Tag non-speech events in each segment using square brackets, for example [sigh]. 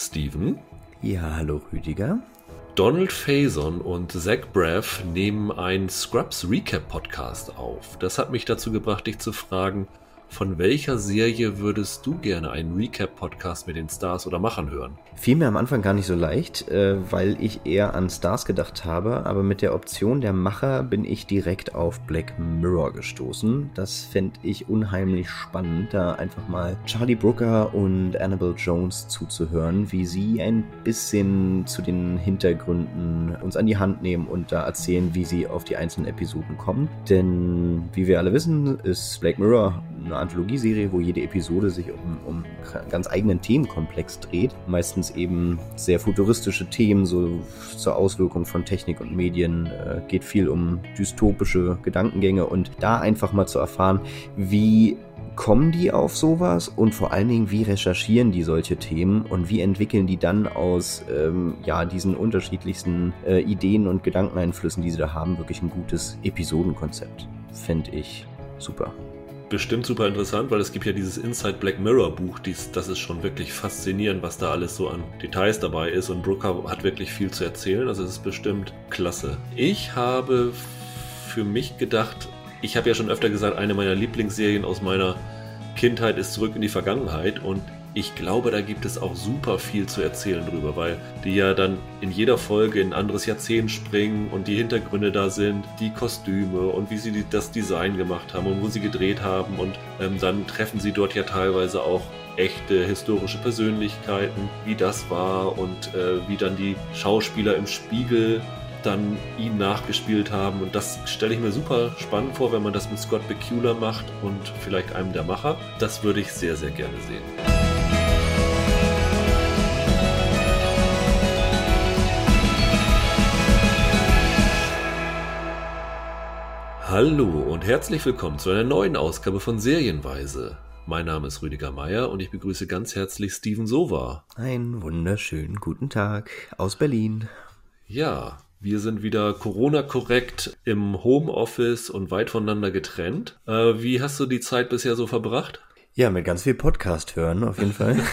Steven. Ja, hallo Rüdiger. Donald Faison und Zach Braff nehmen einen Scrubs Recap Podcast auf. Das hat mich dazu gebracht, dich zu fragen, von welcher Serie würdest du gerne einen Recap-Podcast mit den Stars oder Machern hören? Fiel mir am Anfang gar nicht so leicht, äh, weil ich eher an Stars gedacht habe, aber mit der Option der Macher bin ich direkt auf Black Mirror gestoßen. Das fände ich unheimlich spannend, da einfach mal Charlie Brooker und Annabelle Jones zuzuhören, wie sie ein bisschen zu den Hintergründen uns an die Hand nehmen und da erzählen, wie sie auf die einzelnen Episoden kommen. Denn wie wir alle wissen, ist Black Mirror eine Anthologieserie, wo jede Episode sich um, um ganz eigenen Themenkomplex dreht. Meistens eben sehr futuristische Themen, so zur Auswirkung von Technik und Medien. Äh, geht viel um dystopische Gedankengänge und da einfach mal zu erfahren, wie kommen die auf sowas und vor allen Dingen, wie recherchieren die solche Themen und wie entwickeln die dann aus ähm, ja, diesen unterschiedlichsten äh, Ideen und Gedankeneinflüssen, die sie da haben, wirklich ein gutes Episodenkonzept. Fände ich super bestimmt super interessant, weil es gibt ja dieses Inside Black Mirror Buch, dies, das ist schon wirklich faszinierend, was da alles so an Details dabei ist und Brooker hat wirklich viel zu erzählen, also es ist bestimmt klasse. Ich habe für mich gedacht, ich habe ja schon öfter gesagt, eine meiner Lieblingsserien aus meiner Kindheit ist zurück in die Vergangenheit und ich glaube, da gibt es auch super viel zu erzählen drüber, weil die ja dann in jeder Folge in ein anderes Jahrzehnt springen und die Hintergründe da sind, die Kostüme und wie sie das Design gemacht haben und wo sie gedreht haben und ähm, dann treffen sie dort ja teilweise auch echte historische Persönlichkeiten, wie das war und äh, wie dann die Schauspieler im Spiegel dann ihn nachgespielt haben. Und das stelle ich mir super spannend vor, wenn man das mit Scott Bakula macht und vielleicht einem der Macher. Das würde ich sehr, sehr gerne sehen. Hallo und herzlich willkommen zu einer neuen Ausgabe von Serienweise. Mein Name ist Rüdiger Meier und ich begrüße ganz herzlich Steven Sova. Einen wunderschönen guten Tag aus Berlin. Ja, wir sind wieder Corona-korrekt im Homeoffice und weit voneinander getrennt. Äh, wie hast du die Zeit bisher so verbracht? Ja, mit ganz viel Podcast hören, auf jeden Fall. [laughs]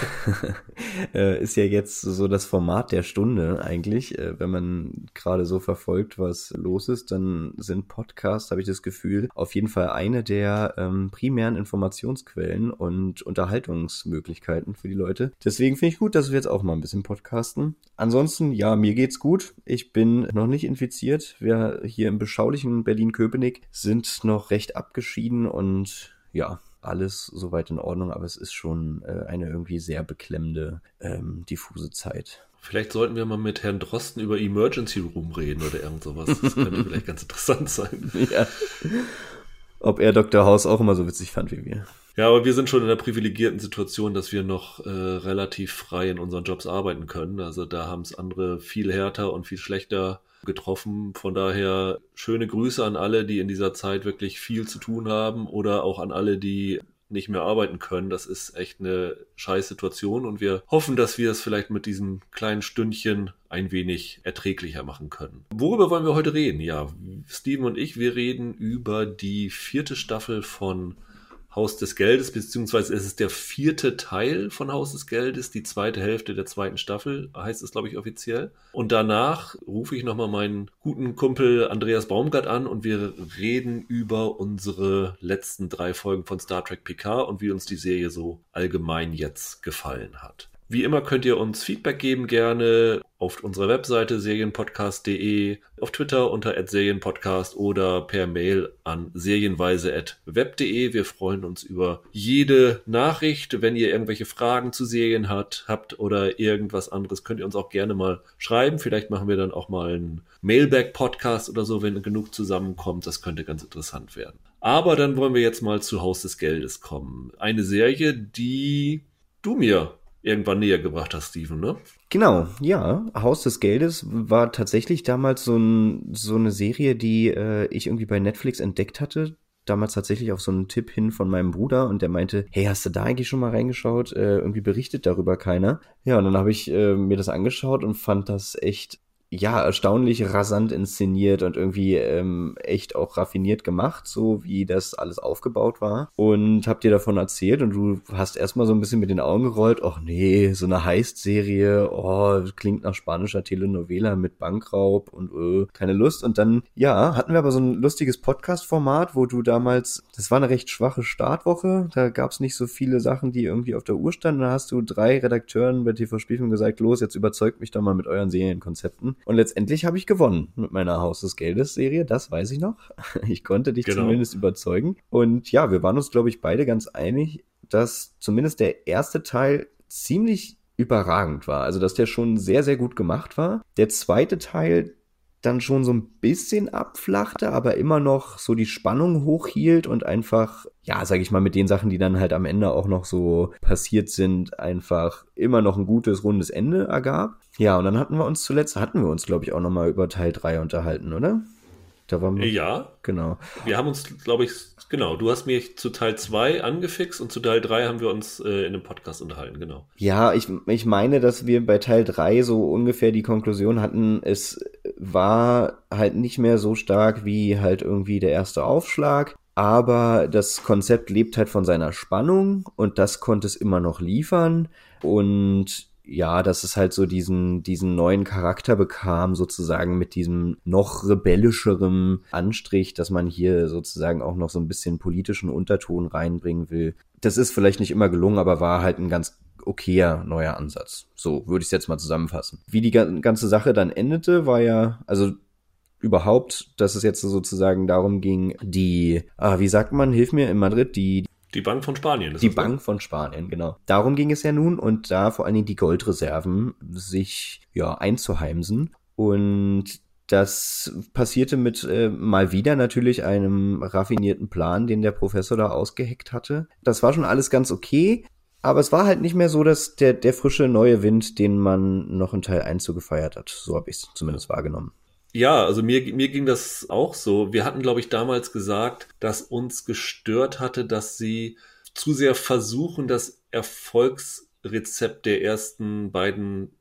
Äh, ist ja jetzt so das Format der Stunde eigentlich. Äh, wenn man gerade so verfolgt, was los ist, dann sind Podcasts, habe ich das Gefühl, auf jeden Fall eine der ähm, primären Informationsquellen und Unterhaltungsmöglichkeiten für die Leute. Deswegen finde ich gut, dass wir jetzt auch mal ein bisschen podcasten. Ansonsten, ja, mir geht's gut. Ich bin noch nicht infiziert. Wir hier im beschaulichen Berlin-Köpenick sind noch recht abgeschieden und ja, alles soweit in Ordnung, aber es ist schon äh, eine irgendwie sehr beklemmende, ähm, diffuse Zeit. Vielleicht sollten wir mal mit Herrn Drosten über Emergency Room reden oder irgend sowas. Das könnte [laughs] vielleicht ganz interessant sein. Ja. Ob er Dr. House auch immer so witzig fand wie wir. Ja, aber wir sind schon in der privilegierten Situation, dass wir noch äh, relativ frei in unseren Jobs arbeiten können. Also da haben es andere viel härter und viel schlechter getroffen. Von daher schöne Grüße an alle, die in dieser Zeit wirklich viel zu tun haben oder auch an alle, die nicht mehr arbeiten können. Das ist echt eine scheiß Situation und wir hoffen, dass wir es vielleicht mit diesem kleinen Stündchen ein wenig erträglicher machen können. Worüber wollen wir heute reden? Ja, Steven und ich, wir reden über die vierte Staffel von Haus des Geldes, beziehungsweise es ist der vierte Teil von Haus des Geldes, die zweite Hälfte der zweiten Staffel, heißt es, glaube ich, offiziell. Und danach rufe ich nochmal meinen guten Kumpel Andreas Baumgart an und wir reden über unsere letzten drei Folgen von Star Trek Picard und wie uns die Serie so allgemein jetzt gefallen hat. Wie immer könnt ihr uns Feedback geben, gerne auf unserer Webseite serienpodcast.de, auf Twitter unter serienpodcast oder per Mail an serienweise.web.de. Wir freuen uns über jede Nachricht. Wenn ihr irgendwelche Fragen zu Serien hat, habt oder irgendwas anderes, könnt ihr uns auch gerne mal schreiben. Vielleicht machen wir dann auch mal einen Mailback-Podcast oder so, wenn genug zusammenkommt. Das könnte ganz interessant werden. Aber dann wollen wir jetzt mal zu Haus des Geldes kommen. Eine Serie, die du mir irgendwann näher gebracht hast, Steven, ne? Genau, ja. Haus des Geldes war tatsächlich damals so, ein, so eine Serie, die äh, ich irgendwie bei Netflix entdeckt hatte. Damals tatsächlich auf so einen Tipp hin von meinem Bruder und der meinte, hey, hast du da eigentlich schon mal reingeschaut? Äh, irgendwie berichtet darüber keiner. Ja, und dann habe ich äh, mir das angeschaut und fand das echt ja, erstaunlich rasant inszeniert und irgendwie ähm, echt auch raffiniert gemacht, so wie das alles aufgebaut war. Und hab dir davon erzählt und du hast erstmal so ein bisschen mit den Augen gerollt, ach nee, so eine Heist-Serie, oh, klingt nach spanischer Telenovela mit Bankraub und äh, keine Lust. Und dann, ja, hatten wir aber so ein lustiges Podcast-Format, wo du damals, das war eine recht schwache Startwoche, da gab's nicht so viele Sachen, die irgendwie auf der Uhr standen. Da hast du drei Redakteuren bei TV Spielfilm gesagt, los, jetzt überzeugt mich doch mal mit euren Serienkonzepten. Und letztendlich habe ich gewonnen mit meiner Haus des Geldes Serie, das weiß ich noch. [laughs] Ich konnte dich genau. zumindest überzeugen. Und ja, wir waren uns, glaube ich, beide ganz einig, dass zumindest der erste Teil ziemlich überragend war. Also, dass der schon sehr, sehr gut gemacht war. Der zweite Teil dann schon so ein bisschen abflachte, aber immer noch so die Spannung hochhielt und einfach, ja, sag ich mal, mit den Sachen, die dann halt am Ende auch noch so passiert sind, einfach immer noch ein gutes, rundes Ende ergab. Ja, und dann hatten wir uns zuletzt, hatten wir uns, glaube ich, auch nochmal über Teil 3 unterhalten, oder? Da waren wir, ja. Genau. Wir haben uns, glaube ich, genau, du hast mich zu Teil 2 angefixt und zu Teil 3 haben wir uns äh, in einem Podcast unterhalten, genau. Ja, ich, ich meine, dass wir bei Teil 3 so ungefähr die Konklusion hatten, es war halt nicht mehr so stark wie halt irgendwie der erste Aufschlag. Aber das Konzept lebt halt von seiner Spannung und das konnte es immer noch liefern. Und ja, dass es halt so diesen, diesen neuen Charakter bekam, sozusagen mit diesem noch rebellischeren Anstrich, dass man hier sozusagen auch noch so ein bisschen politischen Unterton reinbringen will. Das ist vielleicht nicht immer gelungen, aber war halt ein ganz okayer neuer Ansatz. So würde ich es jetzt mal zusammenfassen. Wie die ganze Sache dann endete, war ja, also überhaupt, dass es jetzt sozusagen darum ging, die, ah, wie sagt man, hilf mir in Madrid, die die Bank von Spanien. Ist die Bank ne? von Spanien, genau. Darum ging es ja nun und da vor allen Dingen die Goldreserven sich ja einzuheimsen. Und das passierte mit äh, mal wieder natürlich einem raffinierten Plan, den der Professor da ausgeheckt hatte. Das war schon alles ganz okay, aber es war halt nicht mehr so, dass der, der frische neue Wind, den man noch in Teil 1 so gefeiert hat. So habe ich es zumindest wahrgenommen. Ja, also mir, mir ging das auch so. Wir hatten, glaube ich, damals gesagt, dass uns gestört hatte, dass sie zu sehr versuchen, das Erfolgsrezept der ersten beiden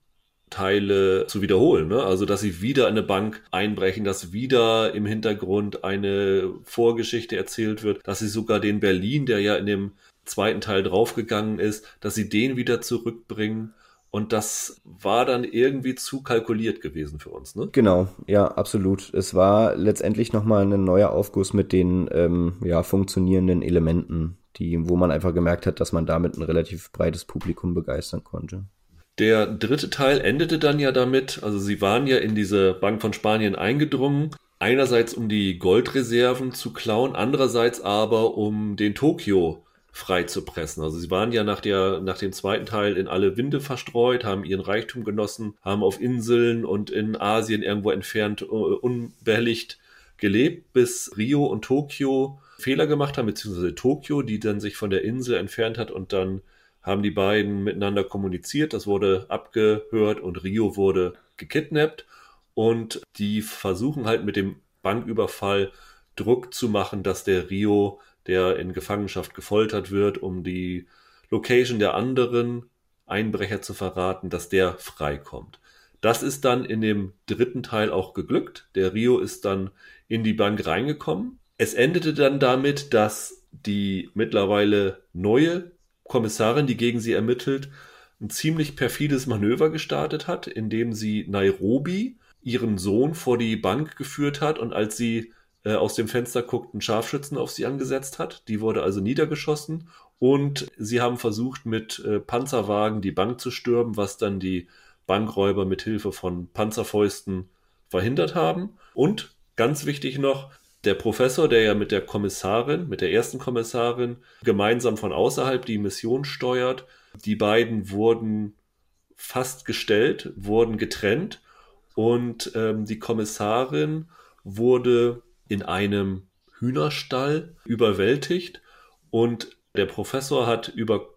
Teile zu wiederholen. Ne? Also, dass sie wieder eine Bank einbrechen, dass wieder im Hintergrund eine Vorgeschichte erzählt wird, dass sie sogar den Berlin, der ja in dem zweiten Teil draufgegangen ist, dass sie den wieder zurückbringen. Und das war dann irgendwie zu kalkuliert gewesen für uns, ne? Genau, ja, absolut. Es war letztendlich nochmal ein neuer Aufguss mit den ähm, ja, funktionierenden Elementen, die, wo man einfach gemerkt hat, dass man damit ein relativ breites Publikum begeistern konnte. Der dritte Teil endete dann ja damit, also sie waren ja in diese Bank von Spanien eingedrungen, einerseits um die Goldreserven zu klauen, andererseits aber um den Tokio frei zu pressen. Also sie waren ja nach, der, nach dem zweiten Teil in alle Winde verstreut, haben ihren Reichtum genossen, haben auf Inseln und in Asien irgendwo entfernt uh, unbehelligt gelebt, bis Rio und Tokio Fehler gemacht haben, beziehungsweise Tokio, die dann sich von der Insel entfernt hat und dann haben die beiden miteinander kommuniziert, das wurde abgehört und Rio wurde gekidnappt und die versuchen halt mit dem Banküberfall Druck zu machen, dass der Rio der in Gefangenschaft gefoltert wird, um die Location der anderen Einbrecher zu verraten, dass der freikommt. Das ist dann in dem dritten Teil auch geglückt. Der Rio ist dann in die Bank reingekommen. Es endete dann damit, dass die mittlerweile neue Kommissarin, die gegen sie ermittelt, ein ziemlich perfides Manöver gestartet hat, indem sie Nairobi ihren Sohn vor die Bank geführt hat und als sie äh, aus dem Fenster guckt, einen Scharfschützen auf sie angesetzt hat. Die wurde also niedergeschossen und sie haben versucht, mit äh, Panzerwagen die Bank zu stürmen, was dann die Bankräuber mit Hilfe von Panzerfäusten verhindert haben. Und ganz wichtig noch, der Professor, der ja mit der Kommissarin, mit der ersten Kommissarin gemeinsam von außerhalb die Mission steuert, die beiden wurden fast gestellt, wurden getrennt und ähm, die Kommissarin wurde in einem Hühnerstall überwältigt und der Professor hat über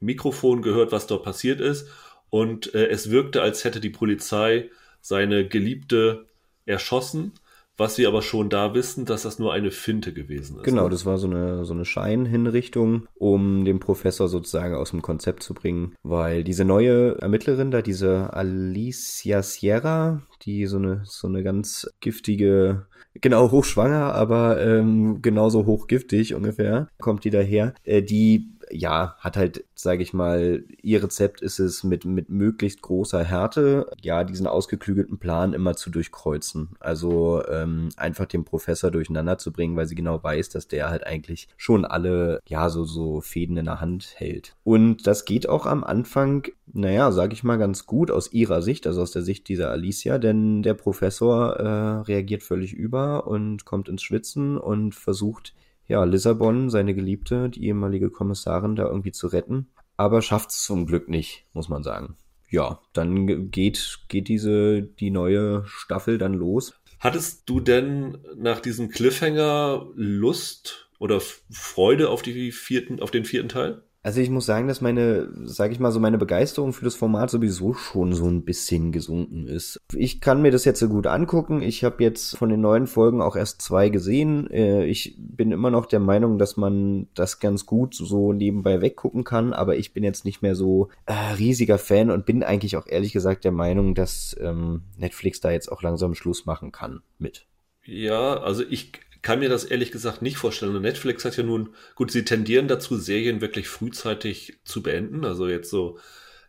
Mikrofon gehört, was dort passiert ist und äh, es wirkte, als hätte die Polizei seine Geliebte erschossen was wir aber schon da wissen, dass das nur eine Finte gewesen ist. Genau, ne? das war so eine, so eine Scheinhinrichtung, um den Professor sozusagen aus dem Konzept zu bringen, weil diese neue Ermittlerin da, diese Alicia Sierra, die so eine, so eine ganz giftige, genau hochschwanger, aber ähm, genauso hochgiftig ungefähr, kommt die daher, äh, die ja, hat halt, sage ich mal, ihr Rezept ist es mit, mit möglichst großer Härte, ja, diesen ausgeklügelten Plan immer zu durchkreuzen. Also ähm, einfach den Professor durcheinander zu bringen, weil sie genau weiß, dass der halt eigentlich schon alle, ja, so, so Fäden in der Hand hält. Und das geht auch am Anfang, naja, sage ich mal, ganz gut aus ihrer Sicht, also aus der Sicht dieser Alicia, denn der Professor äh, reagiert völlig über und kommt ins Schwitzen und versucht ja, Lissabon, seine Geliebte, die ehemalige Kommissarin, da irgendwie zu retten. Aber schafft es zum Glück nicht, muss man sagen. Ja, dann geht, geht diese, die neue Staffel dann los. Hattest du denn nach diesem Cliffhanger Lust oder Freude auf die vierten, auf den vierten Teil? Also ich muss sagen, dass meine, sage ich mal so, meine Begeisterung für das Format sowieso schon so ein bisschen gesunken ist. Ich kann mir das jetzt so gut angucken. Ich habe jetzt von den neuen Folgen auch erst zwei gesehen. Äh, ich bin immer noch der Meinung, dass man das ganz gut so nebenbei weggucken kann, aber ich bin jetzt nicht mehr so äh, riesiger Fan und bin eigentlich auch ehrlich gesagt der Meinung, dass ähm, Netflix da jetzt auch langsam Schluss machen kann mit. Ja, also ich kann mir das ehrlich gesagt nicht vorstellen. Und Netflix hat ja nun, gut, sie tendieren dazu, Serien wirklich frühzeitig zu beenden. Also jetzt so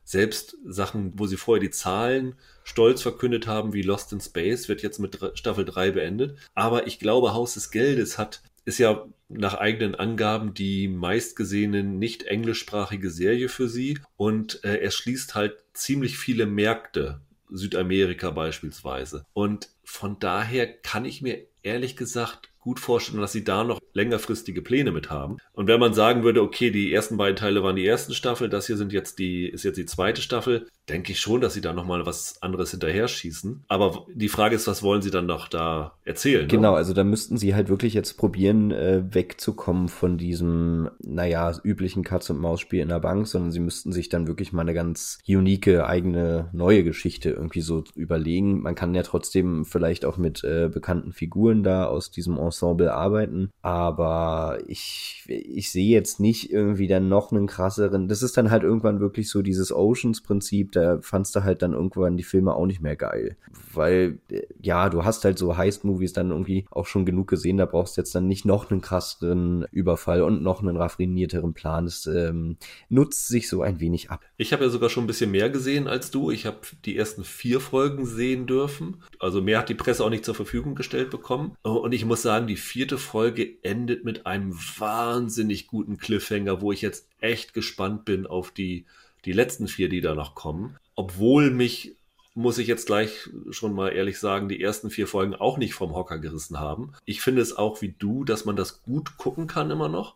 selbst Sachen, wo sie vorher die Zahlen stolz verkündet haben, wie Lost in Space, wird jetzt mit Staffel 3 beendet. Aber ich glaube, Haus des Geldes hat, ist ja nach eigenen Angaben die meistgesehene nicht englischsprachige Serie für sie und äh, er schließt halt ziemlich viele Märkte Südamerika beispielsweise. Und von daher kann ich mir ehrlich gesagt gut vorstellen, dass sie da noch längerfristige Pläne mit haben. Und wenn man sagen würde, okay, die ersten beiden Teile waren die ersten Staffel, das hier sind jetzt die, ist jetzt die zweite Staffel, denke ich schon, dass sie da nochmal was anderes hinterher schießen. Aber die Frage ist, was wollen sie dann noch da erzählen? Ne? Genau, ne? also da müssten sie halt wirklich jetzt probieren, äh, wegzukommen von diesem, naja, üblichen Katz-und-Maus-Spiel in der Bank, sondern sie müssten sich dann wirklich mal eine ganz unique, eigene, neue Geschichte irgendwie so überlegen. Man kann ja trotzdem vielleicht auch mit äh, bekannten Figuren da aus diesem Ensemble arbeiten, aber ich, ich sehe jetzt nicht irgendwie dann noch einen krasseren, das ist dann halt irgendwann wirklich so dieses Oceans-Prinzip, da fandst du halt dann irgendwann die Filme auch nicht mehr geil. Weil, ja, du hast halt so Heist-Movies dann irgendwie auch schon genug gesehen, da brauchst du jetzt dann nicht noch einen krasseren Überfall und noch einen raffinierteren Plan. Das ähm, nutzt sich so ein wenig ab. Ich habe ja sogar schon ein bisschen mehr gesehen als du. Ich habe die ersten vier Folgen sehen dürfen. Also mehr hat die Presse auch nicht zur Verfügung gestellt bekommen. Und ich muss sagen, die vierte Folge endet mit einem wahnsinnig guten Cliffhanger, wo ich jetzt echt gespannt bin auf die die letzten vier, die da noch kommen. Obwohl mich, muss ich jetzt gleich schon mal ehrlich sagen, die ersten vier Folgen auch nicht vom Hocker gerissen haben. Ich finde es auch wie du, dass man das gut gucken kann immer noch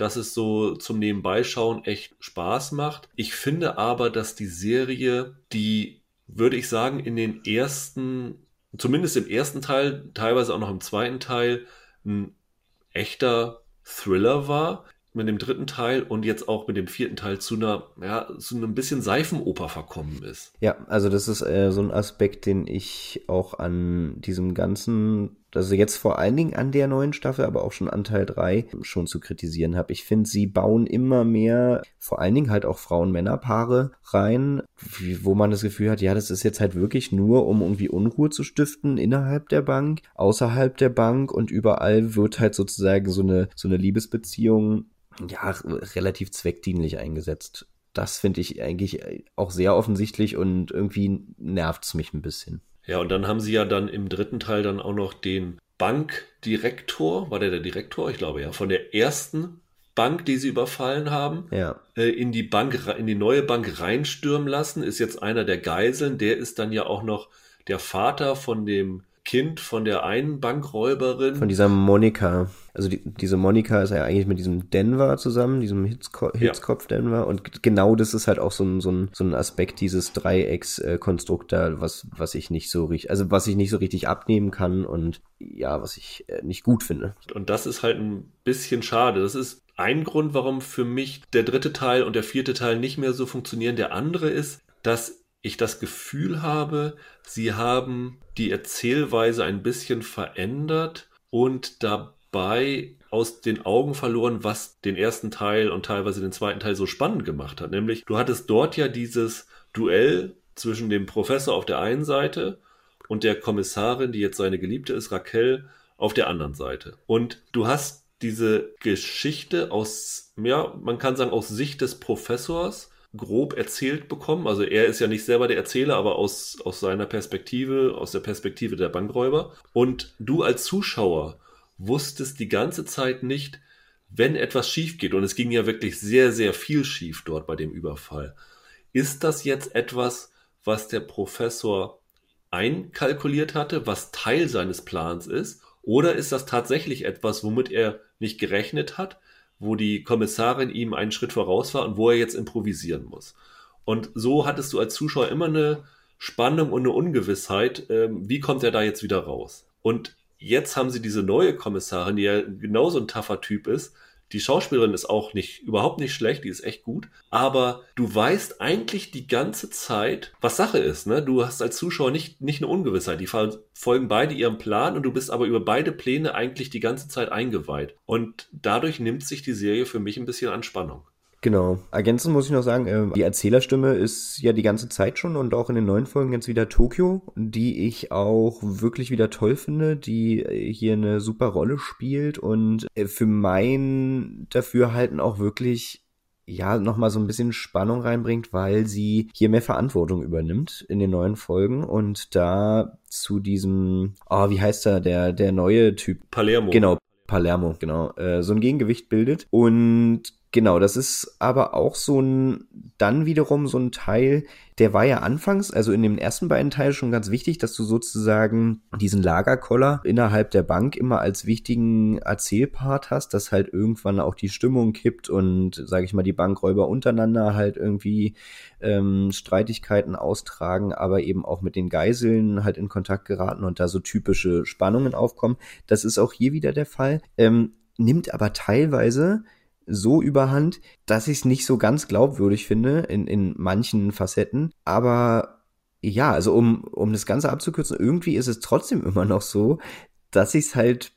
dass es so zum Nebenbeischauen echt Spaß macht. Ich finde aber, dass die Serie, die, würde ich sagen, in den ersten, zumindest im ersten Teil, teilweise auch noch im zweiten Teil, ein echter Thriller war mit dem dritten Teil und jetzt auch mit dem vierten Teil zu einer, ja, zu einem bisschen Seifenoper verkommen ist. Ja, also das ist äh, so ein Aspekt, den ich auch an diesem ganzen, also jetzt vor allen Dingen an der neuen Staffel, aber auch schon an Teil 3 schon zu kritisieren habe. Ich finde, sie bauen immer mehr, vor allen Dingen halt auch Frauen-Männer-Paare rein, wo man das Gefühl hat, ja, das ist jetzt halt wirklich nur, um irgendwie Unruhe zu stiften innerhalb der Bank, außerhalb der Bank und überall wird halt sozusagen so eine, so eine Liebesbeziehung ja, relativ zweckdienlich eingesetzt. Das finde ich eigentlich auch sehr offensichtlich und irgendwie nervt es mich ein bisschen. Ja, und dann haben sie ja dann im dritten Teil dann auch noch den Bankdirektor, war der der Direktor? Ich glaube ja, von der ersten Bank, die sie überfallen haben, ja. äh, in die Bank, in die neue Bank reinstürmen lassen, ist jetzt einer der Geiseln. Der ist dann ja auch noch der Vater von dem Kind von der einen Bankräuberin. Von dieser Monika. Also die, diese Monika ist ja eigentlich mit diesem Denver zusammen, diesem Hitzko Hitzkopf Denver. Und genau das ist halt auch so ein, so ein, so ein Aspekt dieses Dreieckskonstrukt da, was, was ich nicht so richtig, also was ich nicht so richtig abnehmen kann und ja, was ich äh, nicht gut finde. Und das ist halt ein bisschen schade. Das ist ein Grund, warum für mich der dritte Teil und der vierte Teil nicht mehr so funktionieren. Der andere ist, dass ich das Gefühl habe, sie haben die Erzählweise ein bisschen verändert und dabei aus den Augen verloren, was den ersten Teil und teilweise den zweiten Teil so spannend gemacht hat. Nämlich, du hattest dort ja dieses Duell zwischen dem Professor auf der einen Seite und der Kommissarin, die jetzt seine Geliebte ist, Raquel, auf der anderen Seite. Und du hast diese Geschichte aus, ja, man kann sagen, aus Sicht des Professors grob erzählt bekommen. Also er ist ja nicht selber der Erzähler, aber aus, aus seiner Perspektive, aus der Perspektive der Bankräuber. Und du als Zuschauer wusstest die ganze Zeit nicht, wenn etwas schief geht, und es ging ja wirklich sehr, sehr viel schief dort bei dem Überfall, ist das jetzt etwas, was der Professor einkalkuliert hatte, was Teil seines Plans ist, oder ist das tatsächlich etwas, womit er nicht gerechnet hat, wo die Kommissarin ihm einen Schritt voraus war und wo er jetzt improvisieren muss? Und so hattest du als Zuschauer immer eine Spannung und eine Ungewissheit, ähm, wie kommt er da jetzt wieder raus? Und jetzt haben sie diese neue Kommissarin, die ja genauso ein taffer Typ ist, die Schauspielerin ist auch nicht, überhaupt nicht schlecht, die ist echt gut. Aber du weißt eigentlich die ganze Zeit, was Sache ist, ne? Du hast als Zuschauer nicht, nicht eine Ungewissheit. Die folgen beide ihrem Plan und du bist aber über beide Pläne eigentlich die ganze Zeit eingeweiht. Und dadurch nimmt sich die Serie für mich ein bisschen an Spannung. Genau. Ergänzend muss ich noch sagen, äh, die Erzählerstimme ist ja die ganze Zeit schon und auch in den neuen Folgen jetzt wieder Tokio, die ich auch wirklich wieder toll finde, die hier eine super Rolle spielt und äh, für mein Dafürhalten auch wirklich ja, nochmal so ein bisschen Spannung reinbringt, weil sie hier mehr Verantwortung übernimmt in den neuen Folgen und da zu diesem, oh, wie heißt er, der, der neue Typ? Palermo. Genau, Palermo, genau, äh, so ein Gegengewicht bildet und Genau, das ist aber auch so ein, dann wiederum so ein Teil, der war ja anfangs, also in den ersten beiden Teilen schon ganz wichtig, dass du sozusagen diesen Lagerkoller innerhalb der Bank immer als wichtigen Erzählpart hast, dass halt irgendwann auch die Stimmung kippt und, sage ich mal, die Bankräuber untereinander halt irgendwie ähm, Streitigkeiten austragen, aber eben auch mit den Geiseln halt in Kontakt geraten und da so typische Spannungen aufkommen. Das ist auch hier wieder der Fall, ähm, nimmt aber teilweise so überhand, dass ich es nicht so ganz glaubwürdig finde in, in manchen Facetten. Aber ja, also um, um das Ganze abzukürzen, irgendwie ist es trotzdem [laughs] immer noch so, dass ich es halt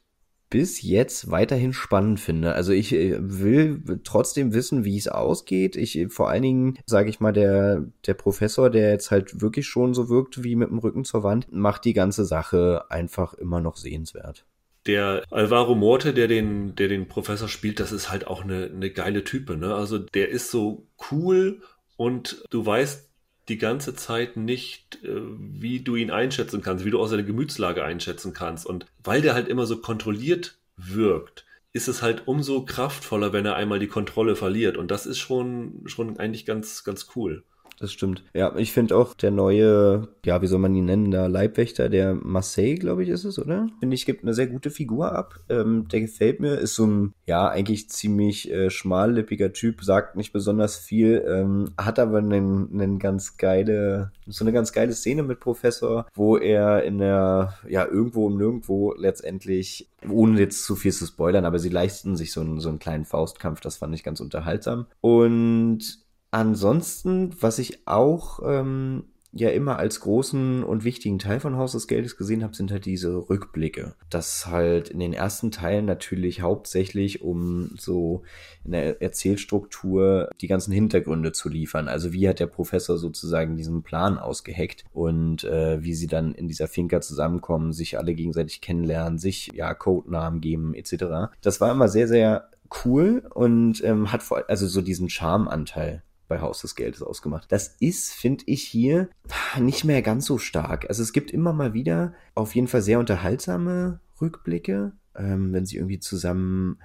bis jetzt weiterhin spannend finde. Also ich äh, will trotzdem wissen, wie es ausgeht. Ich vor allen Dingen, sage ich mal, der der Professor, der jetzt halt wirklich schon so wirkt wie mit dem Rücken zur Wand, macht die ganze Sache einfach immer noch sehenswert der Alvaro Morte, der den, der den Professor spielt, das ist halt auch eine, eine geile Type, ne? Also der ist so cool und du weißt die ganze Zeit nicht, äh, wie du ihn einschätzen kannst, wie du auch seine Gemütslage einschätzen kannst. Und weil der halt immer so kontrolliert wirkt, ist es halt umso kraftvoller, wenn er einmal die Kontrolle verliert. Und das ist schon, schon eigentlich ganz, ganz cool das stimmt. Ja, ich finde auch der neue, ja, wie soll man ihn nennen, der Leibwächter, der Marseille, glaube ich, ist es, oder? Finde ich, gibt eine sehr gute Figur ab. Ähm, der gefällt mir, ist so ein, ja, eigentlich ziemlich äh, schmallippiger Typ, sagt nicht besonders viel, ähm, hat aber einen, ganz geile, so eine ganz geile Szene mit Professor, wo er in der, ja, irgendwo im Nirgendwo letztendlich, ohne jetzt zu viel zu spoilern, aber sie leisten sich so einen, so einen kleinen Faustkampf, das fand ich ganz unterhaltsam. Und Ansonsten, was ich auch ähm, ja immer als großen und wichtigen Teil von Haus des Geldes gesehen habe, sind halt diese Rückblicke. Das halt in den ersten Teilen natürlich hauptsächlich, um so in der Erzählstruktur die ganzen Hintergründe zu liefern. Also wie hat der Professor sozusagen diesen Plan ausgeheckt und äh, wie sie dann in dieser Finca zusammenkommen, sich alle gegenseitig kennenlernen, sich ja Codenamen geben etc. Das war immer sehr, sehr cool und ähm, hat vor also so diesen Charmanteil bei Haus des Geldes ausgemacht. Das ist, finde ich, hier nicht mehr ganz so stark. Also es gibt immer mal wieder auf jeden Fall sehr unterhaltsame Rückblicke, ähm, wenn sie irgendwie zusammen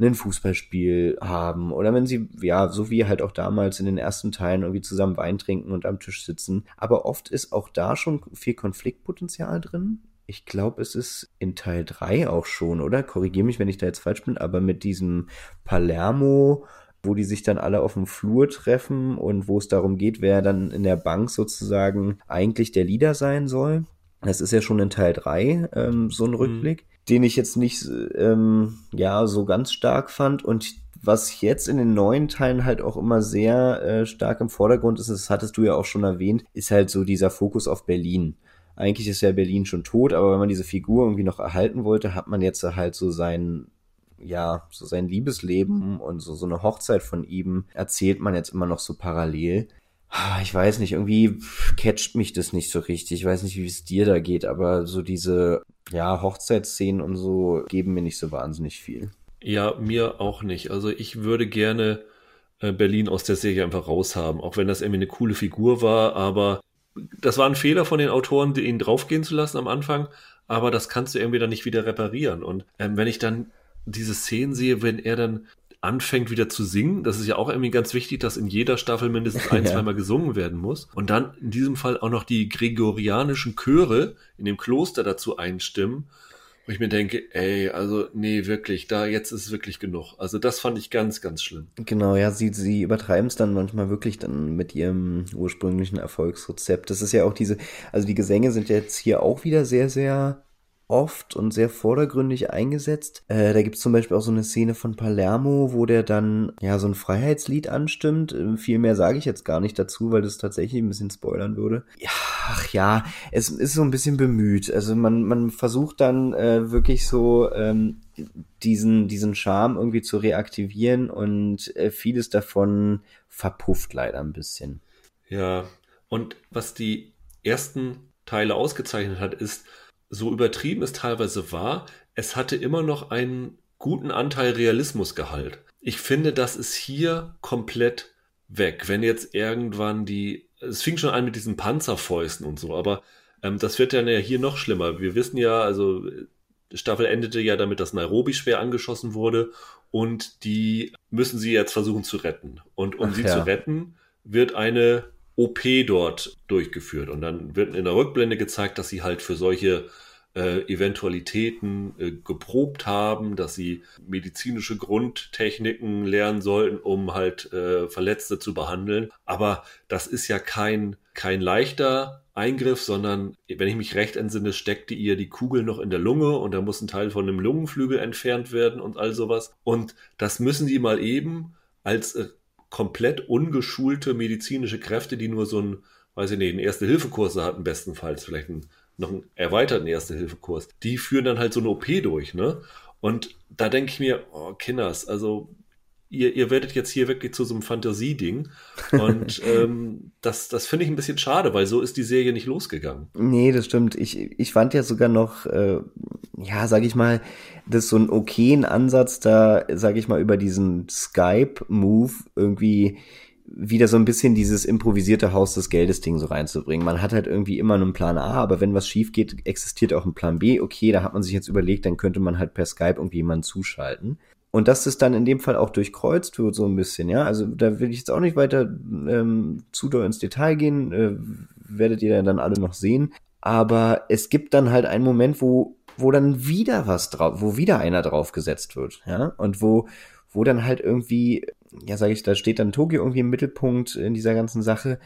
ein Fußballspiel haben oder wenn sie, ja, so wie halt auch damals in den ersten Teilen irgendwie zusammen Wein trinken und am Tisch sitzen. Aber oft ist auch da schon viel Konfliktpotenzial drin. Ich glaube, es ist in Teil 3 auch schon, oder? Korrigiere mich, wenn ich da jetzt falsch bin, aber mit diesem Palermo wo die sich dann alle auf dem Flur treffen und wo es darum geht, wer dann in der Bank sozusagen eigentlich der Leader sein soll. Das ist ja schon in Teil 3 ähm, so ein mhm. Rückblick, mhm. den ich jetzt nicht ähm, ja so ganz stark fand und was jetzt in den neuen Teilen halt auch immer sehr äh, stark im Vordergrund ist, das hattest du ja auch schon erwähnt, ist halt so dieser Fokus auf Berlin. Eigentlich ist ja Berlin schon tot, aber wenn man diese Figur irgendwie noch erhalten wollte, hat man jetzt halt so seinen ja, so sein Liebesleben und so, so eine Hochzeit von ihm erzählt man jetzt immer noch so parallel. Ah, ich weiß nicht, irgendwie catcht mich das nicht so richtig. Ich weiß nicht, wie es dir da geht, aber so diese, ja, Hochzeitsszenen und so geben mir nicht so wahnsinnig viel. Ja, mir auch nicht. Also ich würde gerne äh, Berlin aus der Serie einfach raushaben, auch wenn das irgendwie eine coole Figur war, aber das war ein Fehler von den Autoren, ihn draufgehen zu lassen am Anfang, aber das kannst du irgendwie dann nicht wieder reparieren. Und ähm, wenn ich dann diese Szenen sehe, wenn er dann anfängt wieder zu singen. Das ist ja auch irgendwie ganz wichtig, dass in jeder Staffel mindestens [laughs] ein, ja. zweimal gesungen werden muss. Und dann in diesem Fall auch noch die gregorianischen Chöre in dem Kloster dazu einstimmen. Wo ich mir denke, ey, also nee, wirklich, da jetzt ist wirklich genug. Also das fand ich ganz, ganz schlimm. Genau, ja, sie, sie übertreiben es dann manchmal wirklich dann mit ihrem ursprünglichen Erfolgsrezept. Das ist ja auch diese, also die Gesänge sind jetzt hier auch wieder sehr, sehr oft und sehr vordergründig eingesetzt. Äh, da gibt es zum Beispiel auch so eine Szene von Palermo, wo der dann ja so ein Freiheitslied anstimmt. Äh, viel mehr sage ich jetzt gar nicht dazu, weil das tatsächlich ein bisschen spoilern würde. Ja, ach ja, es ist so ein bisschen bemüht. Also man, man versucht dann äh, wirklich so ähm, diesen, diesen Charme irgendwie zu reaktivieren und äh, vieles davon verpufft leider ein bisschen. Ja, und was die ersten Teile ausgezeichnet hat, ist, so übertrieben es teilweise war, es hatte immer noch einen guten Anteil Realismusgehalt. Ich finde, das ist hier komplett weg. Wenn jetzt irgendwann die, es fing schon an mit diesen Panzerfäusten und so, aber ähm, das wird dann ja hier noch schlimmer. Wir wissen ja, also Staffel endete ja damit, dass Nairobi schwer angeschossen wurde und die müssen sie jetzt versuchen zu retten. Und um Ach, sie ja. zu retten, wird eine OP dort durchgeführt. Und dann wird in der Rückblende gezeigt, dass sie halt für solche äh, Eventualitäten äh, geprobt haben, dass sie medizinische Grundtechniken lernen sollten, um halt äh, Verletzte zu behandeln. Aber das ist ja kein, kein leichter Eingriff, sondern wenn ich mich recht entsinne, steckte ihr die Kugel noch in der Lunge und da muss ein Teil von einem Lungenflügel entfernt werden und all sowas. Und das müssen die mal eben als äh, komplett ungeschulte medizinische Kräfte, die nur so ein, weiß ich nicht, einen Erste-Hilfe-Kurs hatten, bestenfalls, vielleicht einen, noch einen erweiterten Erste-Hilfe-Kurs, die führen dann halt so eine OP durch, ne? Und da denke ich mir, oh, Kinders, also ihr, ihr werdet jetzt hier wirklich zu so einem Fantasieding. Und [laughs] ähm, das, das finde ich ein bisschen schade, weil so ist die Serie nicht losgegangen. Nee, das stimmt. Ich, ich fand ja sogar noch, äh, ja, sag ich mal, das ist so ein okayen Ansatz, da, sag ich mal, über diesen Skype-Move irgendwie wieder so ein bisschen dieses improvisierte Haus des Geldes Ding so reinzubringen. Man hat halt irgendwie immer einen Plan A, aber wenn was schief geht, existiert auch ein Plan B. Okay, da hat man sich jetzt überlegt, dann könnte man halt per Skype irgendwie jemanden zuschalten. Und dass das dann in dem Fall auch durchkreuzt wird, so ein bisschen, ja. Also da will ich jetzt auch nicht weiter ähm, zu doll ins Detail gehen, äh, werdet ihr dann alle noch sehen. Aber es gibt dann halt einen Moment, wo, wo dann wieder was drauf, wo wieder einer draufgesetzt wird, ja. Und wo, wo dann halt irgendwie, ja, sage ich, da steht dann Tokio irgendwie im Mittelpunkt in dieser ganzen Sache.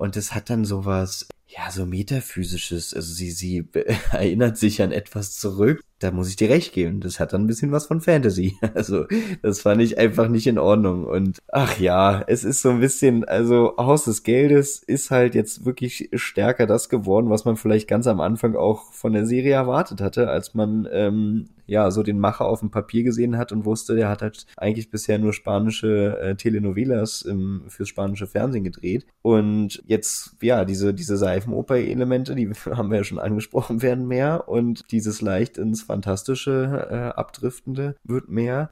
Und das hat dann sowas, ja, so metaphysisches. Also sie, sie [laughs] erinnert sich an etwas zurück, da muss ich dir recht geben. Das hat dann ein bisschen was von Fantasy. [laughs] Also, das fand ich einfach nicht in Ordnung. Und ach ja, es ist so ein bisschen, also Haus des Geldes ist halt jetzt wirklich stärker das geworden, was man vielleicht ganz am Anfang auch von der Serie erwartet hatte, als man ähm, ja so den Macher auf dem Papier gesehen hat und wusste, der hat halt eigentlich bisher nur spanische äh, Telenovelas im, fürs spanische Fernsehen gedreht. Und jetzt, ja, diese, diese Seifenoper-Elemente, die [laughs] haben wir ja schon angesprochen, werden mehr. Und dieses leicht ins Fantastische äh, abdriftende wird mehr.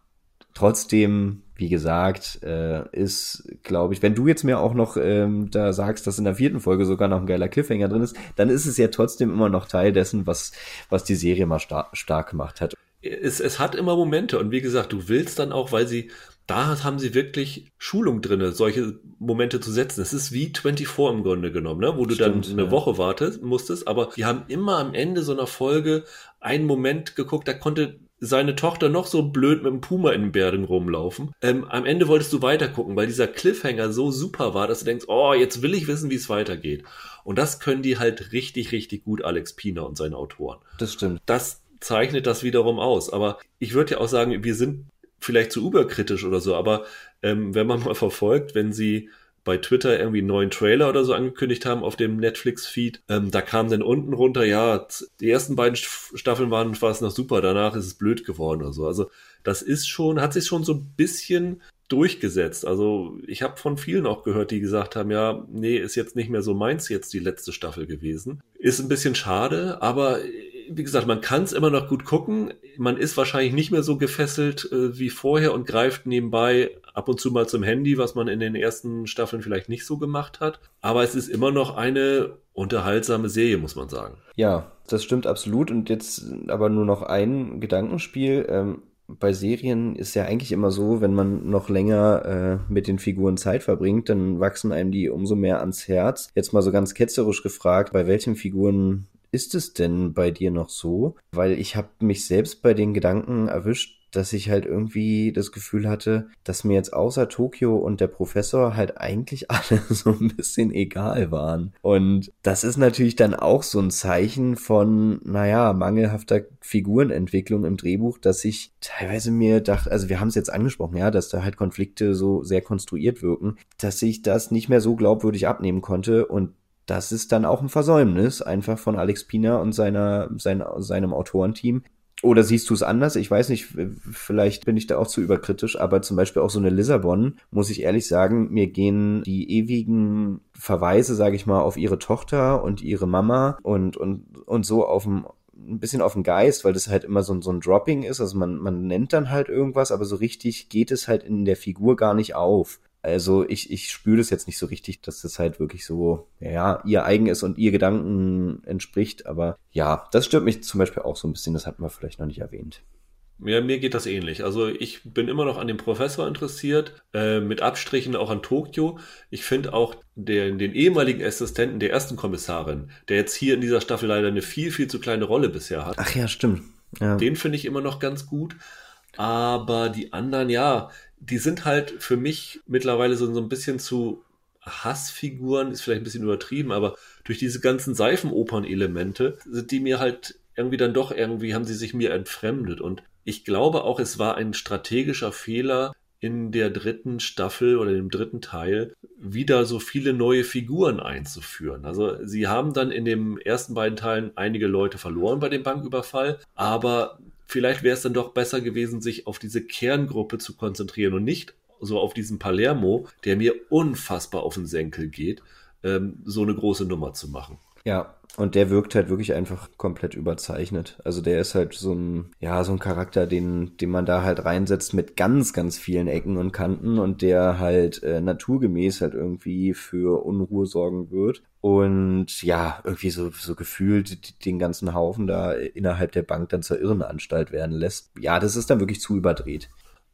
Trotzdem, wie gesagt, äh, ist, glaube ich, wenn du jetzt mir auch noch ähm, da sagst, dass in der vierten Folge sogar noch ein geiler Cliffhanger drin ist, dann ist es ja trotzdem immer noch Teil dessen, was, was die Serie mal star stark gemacht hat. Es, es hat immer Momente und wie gesagt, du willst dann auch, weil sie da haben sie wirklich Schulung drinne, solche Momente zu setzen. Es ist wie 24 im Grunde genommen, ne? wo du Stimmt, dann eine ja. Woche wartest, musstest, aber die haben immer am Ende so einer Folge einen Moment geguckt, da konnte seine Tochter noch so blöd mit dem Puma in den Bergen rumlaufen. Ähm, am Ende wolltest du weitergucken, weil dieser Cliffhanger so super war, dass du denkst, oh, jetzt will ich wissen, wie es weitergeht. Und das können die halt richtig, richtig gut, Alex Pina und seine Autoren. Das stimmt. Das zeichnet das wiederum aus. Aber ich würde ja auch sagen, wir sind vielleicht zu überkritisch oder so, aber ähm, wenn man [laughs] mal verfolgt, wenn sie bei Twitter irgendwie einen neuen Trailer oder so angekündigt haben auf dem Netflix-Feed, ähm, da kam dann unten runter, ja, die ersten beiden Staffeln waren war es noch super, danach ist es blöd geworden oder so. Also das ist schon, hat sich schon so ein bisschen durchgesetzt. Also ich habe von vielen auch gehört, die gesagt haben, ja, nee, ist jetzt nicht mehr so meins jetzt die letzte Staffel gewesen. Ist ein bisschen schade, aber wie gesagt, man kann es immer noch gut gucken. Man ist wahrscheinlich nicht mehr so gefesselt äh, wie vorher und greift nebenbei ab und zu mal zum Handy, was man in den ersten Staffeln vielleicht nicht so gemacht hat. Aber es ist immer noch eine unterhaltsame Serie, muss man sagen. Ja, das stimmt absolut. Und jetzt aber nur noch ein Gedankenspiel. Ähm, bei Serien ist ja eigentlich immer so, wenn man noch länger äh, mit den Figuren Zeit verbringt, dann wachsen einem die umso mehr ans Herz. Jetzt mal so ganz ketzerisch gefragt, bei welchen Figuren ist es denn bei dir noch so? Weil ich habe mich selbst bei den Gedanken erwischt, dass ich halt irgendwie das Gefühl hatte, dass mir jetzt außer Tokio und der Professor halt eigentlich [laughs] alle so ein bisschen egal waren. Und das ist natürlich dann auch so ein Zeichen von, naja, mangelhafter Figurenentwicklung im Drehbuch, dass ich teilweise mir dachte, also wir haben es jetzt angesprochen, ja, dass da halt Konflikte so sehr konstruiert wirken, dass ich das nicht mehr so glaubwürdig abnehmen konnte und das ist dann auch ein Versäumnis einfach von Alex Pina und seiner, sein, seinem Autorenteam, oder siehst du es anders? Ich weiß nicht, vielleicht bin ich da auch zu überkritisch, aber zum Beispiel auch so eine Lissabon, muss ich ehrlich sagen, mir gehen die ewigen Verweise, sage ich mal, auf ihre Tochter und ihre Mama und, und, und so auf dem ein bisschen auf den Geist, weil das halt immer so, so ein Dropping ist. Also man, man nennt dann halt irgendwas, aber so richtig geht es halt in der Figur gar nicht auf. Also ich, ich spüre das jetzt nicht so richtig, dass das halt wirklich so, ja, ihr eigen ist und ihr Gedanken entspricht. Aber ja, das stört mich zum Beispiel auch so ein bisschen, das hatten wir vielleicht noch nicht erwähnt. Ja, mir geht das ähnlich. Also ich bin immer noch an dem Professor interessiert, äh, mit Abstrichen auch an Tokio. Ich finde auch den, den ehemaligen Assistenten der ersten Kommissarin, der jetzt hier in dieser Staffel leider eine viel, viel zu kleine Rolle bisher hat. Ach ja, stimmt. Ja. Den finde ich immer noch ganz gut. Aber die anderen, ja, die sind halt für mich mittlerweile so, so ein bisschen zu Hassfiguren, ist vielleicht ein bisschen übertrieben, aber durch diese ganzen Seifenopern-Elemente sind die mir halt irgendwie dann doch irgendwie, haben sie sich mir entfremdet. Und ich glaube auch, es war ein strategischer Fehler, in der dritten Staffel oder dem dritten Teil wieder so viele neue Figuren einzuführen. Also sie haben dann in den ersten beiden Teilen einige Leute verloren bei dem Banküberfall, aber vielleicht wäre es dann doch besser gewesen, sich auf diese Kerngruppe zu konzentrieren und nicht so auf diesen Palermo, der mir unfassbar auf den Senkel geht, ähm, so eine große Nummer zu machen. Ja, und der wirkt halt wirklich einfach komplett überzeichnet. Also der ist halt so ein, ja, so ein Charakter, den, den man da halt reinsetzt mit ganz, ganz vielen Ecken und Kanten und der halt äh, naturgemäß halt irgendwie für Unruhe sorgen wird. Und ja, irgendwie so, so gefühlt den ganzen Haufen da innerhalb der Bank dann zur Irrenanstalt werden lässt. Ja, das ist dann wirklich zu überdreht.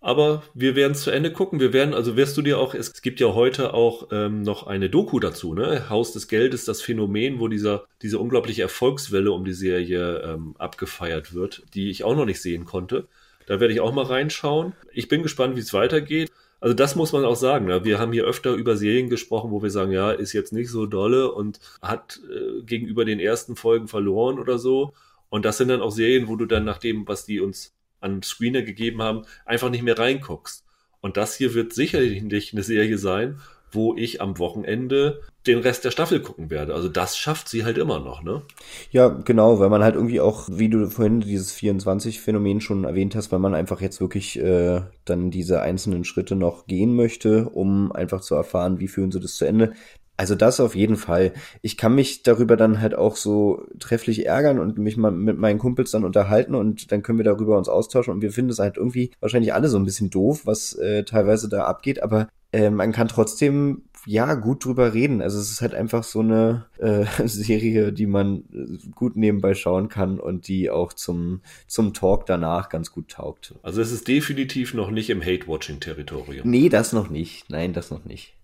Aber wir werden zu Ende gucken. Wir werden, also wirst du dir auch, es gibt ja heute auch ähm, noch eine Doku dazu, ne? Haus des Geldes, das Phänomen, wo dieser, diese unglaubliche Erfolgswelle um die Serie ähm, abgefeiert wird, die ich auch noch nicht sehen konnte. Da werde ich auch mal reinschauen. Ich bin gespannt, wie es weitergeht. Also das muss man auch sagen. Ne? Wir haben hier öfter über Serien gesprochen, wo wir sagen, ja, ist jetzt nicht so dolle und hat äh, gegenüber den ersten Folgen verloren oder so. Und das sind dann auch Serien, wo du dann nach dem, was die uns an Screener gegeben haben, einfach nicht mehr reinguckst. Und das hier wird sicherlich eine Serie sein, wo ich am Wochenende den Rest der Staffel gucken werde. Also das schafft sie halt immer noch, ne? Ja, genau, weil man halt irgendwie auch, wie du vorhin dieses 24-Phänomen schon erwähnt hast, weil man einfach jetzt wirklich äh, dann diese einzelnen Schritte noch gehen möchte, um einfach zu erfahren, wie führen sie das zu Ende. Also das auf jeden Fall. Ich kann mich darüber dann halt auch so trefflich ärgern und mich mal mit meinen Kumpels dann unterhalten und dann können wir darüber uns austauschen und wir finden es halt irgendwie wahrscheinlich alle so ein bisschen doof, was äh, teilweise da abgeht, aber äh, man kann trotzdem ja gut drüber reden. Also es ist halt einfach so eine äh, [laughs] Serie, die man äh, gut nebenbei schauen kann und die auch zum zum Talk danach ganz gut taugt. Also es ist definitiv noch nicht im Hate-Watching-Territorium. Nee, das noch nicht. Nein, das noch nicht.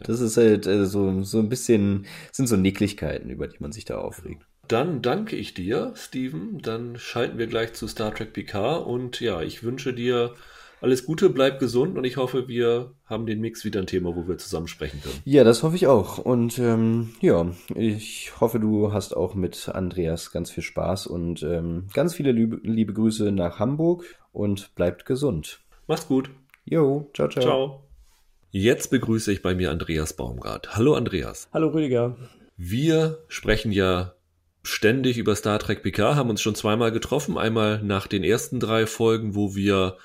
Das ist halt äh, so, so ein bisschen, sind so Nicklichkeiten, über die man sich da aufregt. Dann danke ich dir, Steven. Dann schalten wir gleich zu Star Trek Picard und ja, ich wünsche dir alles Gute, bleib gesund und ich hoffe, wir haben den Mix wieder ein Thema, wo wir zusammen sprechen können. Ja, das hoffe ich auch. Und ähm, ja, ich hoffe, du hast auch mit Andreas ganz viel Spaß und ähm, ganz viele liebe, liebe Grüße nach Hamburg und bleibt gesund. Mach's gut. Jo, ciao, ciao. Ciao. Jetzt begrüße ich bei mir Andreas Baumgart. Hallo Andreas. Hallo Rüdiger. Wir sprechen ja ständig über Star Trek PK, haben uns schon zweimal getroffen. Einmal nach den ersten drei Folgen, wo wir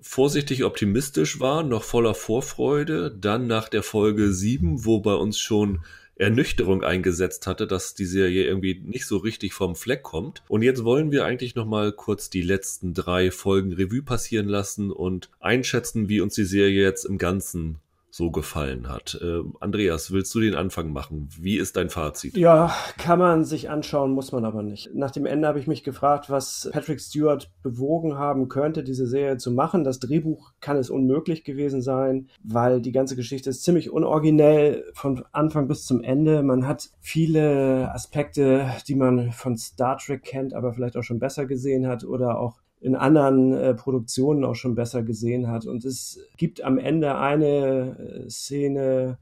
vorsichtig optimistisch waren, noch voller Vorfreude. Dann nach der Folge 7, wo bei uns schon Ernüchterung eingesetzt hatte, dass die Serie irgendwie nicht so richtig vom Fleck kommt. Und jetzt wollen wir eigentlich noch mal kurz die letzten drei Folgen Revue passieren lassen und einschätzen, wie uns die Serie jetzt im Ganzen so gefallen hat. Äh, Andreas, willst du den Anfang machen? Wie ist dein Fazit? Ja, kann man sich anschauen, muss man aber nicht. Nach dem Ende habe ich mich gefragt, was Patrick Stewart bewogen haben könnte, diese Serie zu machen. Das Drehbuch kann es unmöglich gewesen sein, weil die ganze Geschichte ist ziemlich unoriginell von Anfang bis zum Ende. Man hat viele Aspekte, die man von Star Trek kennt, aber vielleicht auch schon besser gesehen hat oder auch in anderen äh, Produktionen auch schon besser gesehen hat. Und es gibt am Ende eine äh, Szene,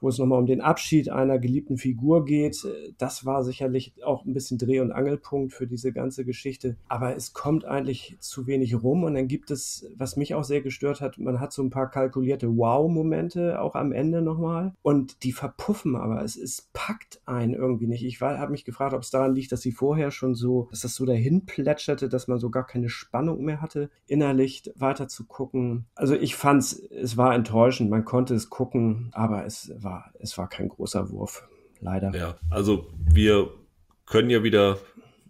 wo es nochmal um den Abschied einer geliebten Figur geht. Das war sicherlich auch ein bisschen Dreh- und Angelpunkt für diese ganze Geschichte. Aber es kommt eigentlich zu wenig rum. Und dann gibt es, was mich auch sehr gestört hat, man hat so ein paar kalkulierte Wow-Momente auch am Ende nochmal. Und die verpuffen aber. Es, es packt einen irgendwie nicht. Ich habe mich gefragt, ob es daran liegt, dass sie vorher schon so, dass das so dahin plätscherte, dass man so gar keine Spannung mehr hatte, innerlich weiter zu gucken. Also ich fand es, es war enttäuschend. Man konnte es gucken, aber es war war, es war kein großer Wurf, leider. Ja, also wir können ja wieder,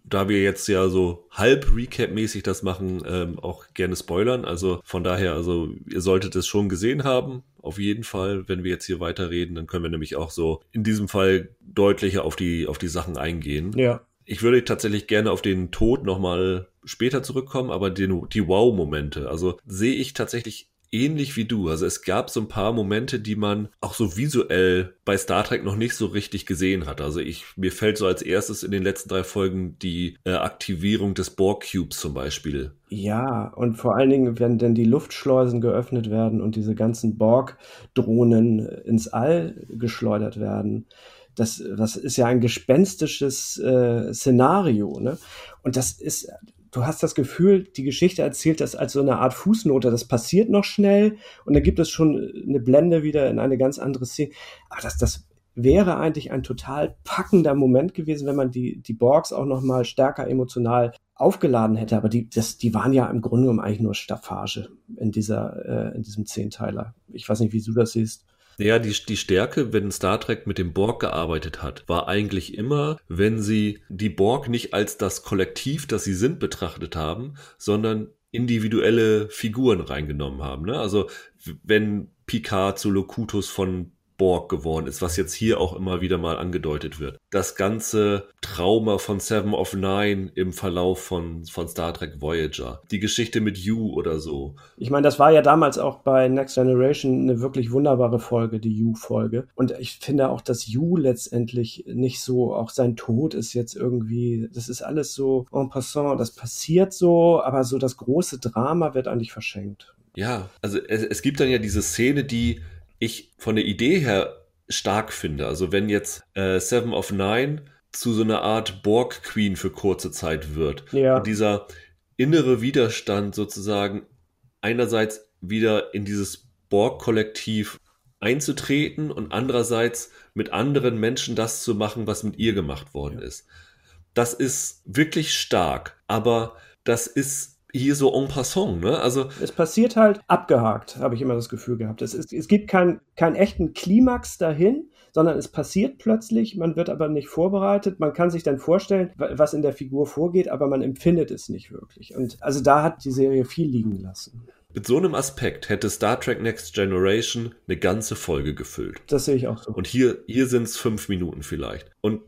da wir jetzt ja so halb Recap-mäßig das machen, ähm, auch gerne spoilern. Also von daher, also ihr solltet es schon gesehen haben. Auf jeden Fall, wenn wir jetzt hier weiterreden, dann können wir nämlich auch so in diesem Fall deutlicher auf die, auf die Sachen eingehen. Ja. Ich würde tatsächlich gerne auf den Tod nochmal später zurückkommen, aber den, die Wow-Momente, also sehe ich tatsächlich ähnlich wie du. Also es gab so ein paar Momente, die man auch so visuell bei Star Trek noch nicht so richtig gesehen hat. Also ich, mir fällt so als erstes in den letzten drei Folgen die äh, Aktivierung des Borg Cubes zum Beispiel. Ja, und vor allen Dingen, wenn denn die Luftschleusen geöffnet werden und diese ganzen Borg-Drohnen ins All geschleudert werden. Das, das ist ja ein gespenstisches äh, Szenario, ne? Und das ist, du hast das Gefühl, die Geschichte erzählt das als so eine Art Fußnote. Das passiert noch schnell und dann gibt es schon eine Blende wieder in eine ganz andere Szene. Aber das, das wäre eigentlich ein total packender Moment gewesen, wenn man die, die Borgs auch noch mal stärker emotional aufgeladen hätte. Aber die, das, die waren ja im Grunde genommen eigentlich nur Staffage in dieser, äh, in diesem Zehnteiler. Ich weiß nicht, wie du das siehst. Ja, die, die Stärke, wenn Star Trek mit dem Borg gearbeitet hat, war eigentlich immer, wenn sie die Borg nicht als das Kollektiv, das sie sind, betrachtet haben, sondern individuelle Figuren reingenommen haben. Ne? Also wenn Picard zu Locutus von Borg geworden ist, was jetzt hier auch immer wieder mal angedeutet wird. Das ganze Trauma von Seven of Nine im Verlauf von, von Star Trek Voyager. Die Geschichte mit You oder so. Ich meine, das war ja damals auch bei Next Generation eine wirklich wunderbare Folge, die You-Folge. Und ich finde auch, dass You letztendlich nicht so, auch sein Tod ist jetzt irgendwie, das ist alles so en passant, das passiert so, aber so das große Drama wird eigentlich verschenkt. Ja, also es, es gibt dann ja diese Szene, die ich von der Idee her stark finde. Also wenn jetzt äh, Seven of Nine zu so einer Art Borg Queen für kurze Zeit wird ja. und dieser innere Widerstand sozusagen einerseits wieder in dieses Borg-Kollektiv einzutreten und andererseits mit anderen Menschen das zu machen, was mit ihr gemacht worden ist. Das ist wirklich stark, aber das ist hier so en passant, ne? Also. Es passiert halt abgehakt, habe ich immer das Gefühl gehabt. Es, ist, es gibt keinen keinen echten Klimax dahin, sondern es passiert plötzlich, man wird aber nicht vorbereitet, man kann sich dann vorstellen, was in der Figur vorgeht, aber man empfindet es nicht wirklich. Und also da hat die Serie viel liegen lassen. Mit so einem Aspekt hätte Star Trek Next Generation eine ganze Folge gefüllt. Das sehe ich auch so. Und hier, hier sind es fünf Minuten vielleicht. Und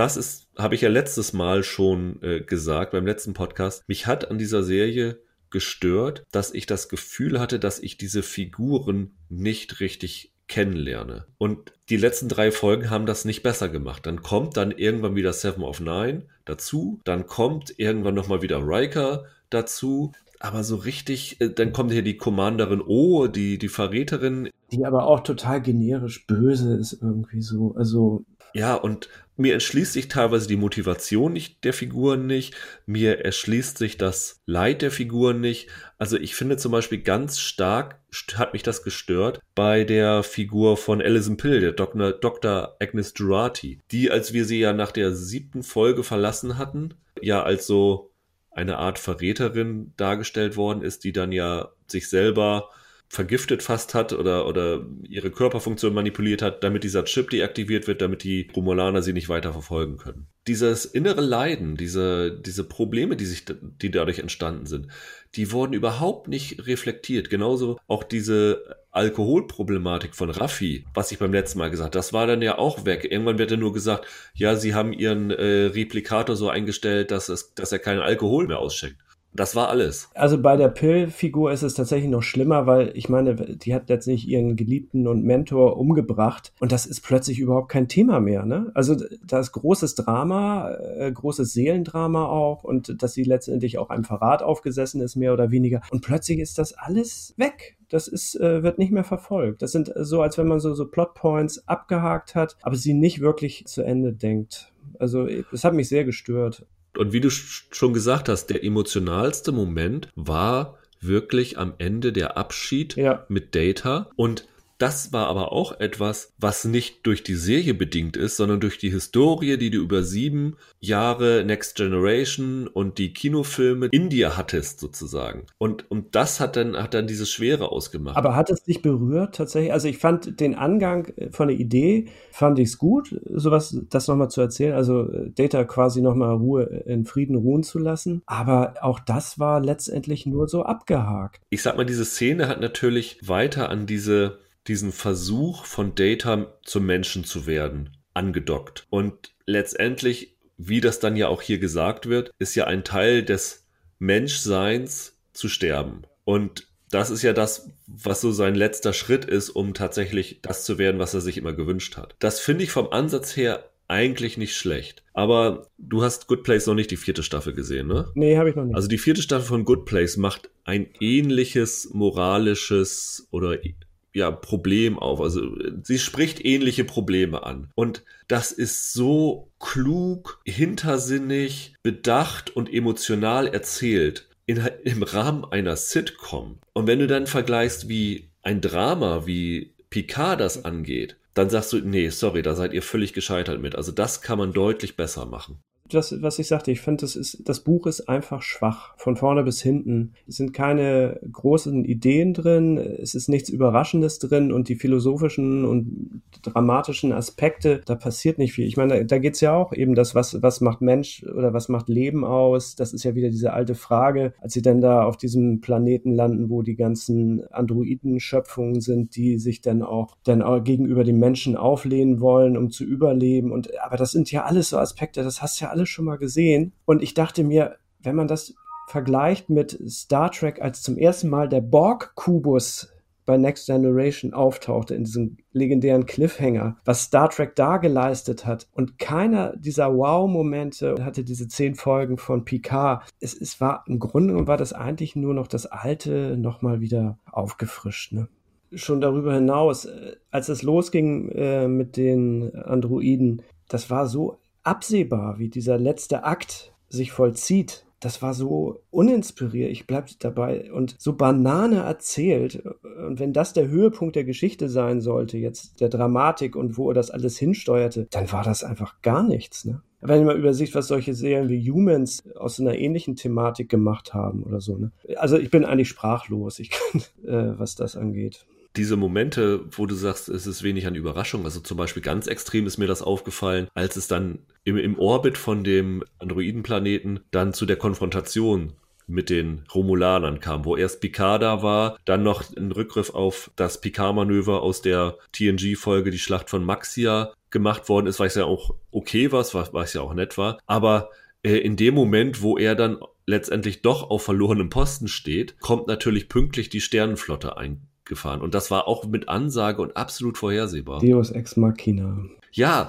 das ist, habe ich ja letztes Mal schon äh, gesagt, beim letzten Podcast. Mich hat an dieser Serie gestört, dass ich das Gefühl hatte, dass ich diese Figuren nicht richtig kennenlerne. Und die letzten drei Folgen haben das nicht besser gemacht. Dann kommt dann irgendwann wieder Seven of Nine dazu, dann kommt irgendwann nochmal wieder Riker dazu. Aber so richtig, äh, dann kommt hier die Commanderin O, die, die Verräterin. Die aber auch total generisch böse ist irgendwie so. Also. Ja, und mir erschließt sich teilweise die Motivation nicht der Figuren nicht, mir erschließt sich das Leid der Figuren nicht. Also ich finde zum Beispiel ganz stark hat mich das gestört bei der Figur von Alison Pill, der Dr. Dr. Agnes Durati, die, als wir sie ja nach der siebten Folge verlassen hatten, ja als so eine Art Verräterin dargestellt worden ist, die dann ja sich selber vergiftet fast hat oder, oder ihre Körperfunktion manipuliert hat, damit dieser Chip deaktiviert wird, damit die Romulaner sie nicht weiter verfolgen können. Dieses innere Leiden, diese, diese Probleme, die sich, die dadurch entstanden sind, die wurden überhaupt nicht reflektiert. Genauso auch diese Alkoholproblematik von Raffi, was ich beim letzten Mal gesagt, das war dann ja auch weg. Irgendwann wird ja nur gesagt, ja, sie haben ihren äh, Replikator so eingestellt, dass es, dass er keinen Alkohol mehr ausschenkt. Das war alles. Also bei der Pill-Figur ist es tatsächlich noch schlimmer, weil ich meine, die hat letztlich ihren Geliebten und Mentor umgebracht und das ist plötzlich überhaupt kein Thema mehr. Ne? Also da ist großes Drama, äh, großes Seelendrama auch und dass sie letztendlich auch einem Verrat aufgesessen ist, mehr oder weniger. Und plötzlich ist das alles weg. Das ist, äh, wird nicht mehr verfolgt. Das sind so, als wenn man so, so Plotpoints abgehakt hat, aber sie nicht wirklich zu Ende denkt. Also es hat mich sehr gestört. Und wie du schon gesagt hast, der emotionalste Moment war wirklich am Ende der Abschied ja. mit Data. Und das war aber auch etwas, was nicht durch die Serie bedingt ist, sondern durch die Historie, die du über sieben Jahre Next Generation und die Kinofilme in dir hattest, sozusagen. Und, und das hat dann, hat dann diese Schwere ausgemacht. Aber hat es dich berührt tatsächlich? Also ich fand den Angang von der Idee, fand ich es gut, sowas, das nochmal zu erzählen, also Data quasi nochmal Ruhe, in Frieden ruhen zu lassen. Aber auch das war letztendlich nur so abgehakt. Ich sag mal, diese Szene hat natürlich weiter an diese diesen Versuch von Data zum Menschen zu werden angedockt. Und letztendlich, wie das dann ja auch hier gesagt wird, ist ja ein Teil des Menschseins zu sterben. Und das ist ja das, was so sein letzter Schritt ist, um tatsächlich das zu werden, was er sich immer gewünscht hat. Das finde ich vom Ansatz her eigentlich nicht schlecht. Aber du hast Good Place noch nicht die vierte Staffel gesehen, ne? Nee, habe ich noch nicht. Also die vierte Staffel von Good Place macht ein ähnliches moralisches oder ja, Problem auf. Also sie spricht ähnliche Probleme an. Und das ist so klug, hintersinnig, bedacht und emotional erzählt in, im Rahmen einer Sitcom. Und wenn du dann vergleichst, wie ein Drama wie Picard das angeht, dann sagst du, nee, sorry, da seid ihr völlig gescheitert mit. Also das kann man deutlich besser machen das, was ich sagte, ich finde, das das Buch ist einfach schwach. Von vorne bis hinten. Es sind keine großen Ideen drin. Es ist nichts Überraschendes drin und die philosophischen und dramatischen Aspekte, da passiert nicht viel. Ich meine, da, da geht es ja auch eben das, was, was macht Mensch oder was macht Leben aus? Das ist ja wieder diese alte Frage, als sie dann da auf diesem Planeten landen, wo die ganzen Androiden-Schöpfungen sind, die sich dann auch, dann auch gegenüber den Menschen auflehnen wollen, um zu überleben. Und, aber das sind ja alles so Aspekte, das hast du ja alles schon mal gesehen. Und ich dachte mir, wenn man das vergleicht mit Star Trek, als zum ersten Mal der Borg-Kubus bei Next Generation auftauchte, in diesem legendären Cliffhanger, was Star Trek da geleistet hat. Und keiner dieser Wow-Momente hatte diese zehn Folgen von Picard. Es, es war im Grunde und war das eigentlich nur noch das Alte nochmal wieder aufgefrischt. Ne? Schon darüber hinaus, äh, als es losging äh, mit den Androiden, das war so absehbar, wie dieser letzte Akt sich vollzieht. Das war so uninspiriert, ich bleib dabei, und so Banane erzählt. Und wenn das der Höhepunkt der Geschichte sein sollte, jetzt der Dramatik und wo er das alles hinsteuerte, dann war das einfach gar nichts. Ne? Wenn man übersieht, was solche Serien wie Humans aus einer ähnlichen Thematik gemacht haben oder so. Ne? Also ich bin eigentlich sprachlos, ich kann, äh, was das angeht diese Momente, wo du sagst, es ist wenig an Überraschung, also zum Beispiel ganz extrem ist mir das aufgefallen, als es dann im, im Orbit von dem Androidenplaneten dann zu der Konfrontation mit den Romulanern kam, wo erst Picard da war, dann noch ein Rückgriff auf das Picard-Manöver aus der TNG-Folge, die Schlacht von Maxia gemacht worden ist, weil es ja auch okay war, weil es ja auch nett war, aber äh, in dem Moment, wo er dann letztendlich doch auf verlorenem Posten steht, kommt natürlich pünktlich die Sternenflotte ein, gefahren. Und das war auch mit Ansage und absolut vorhersehbar. Deus Ex Machina. Ja,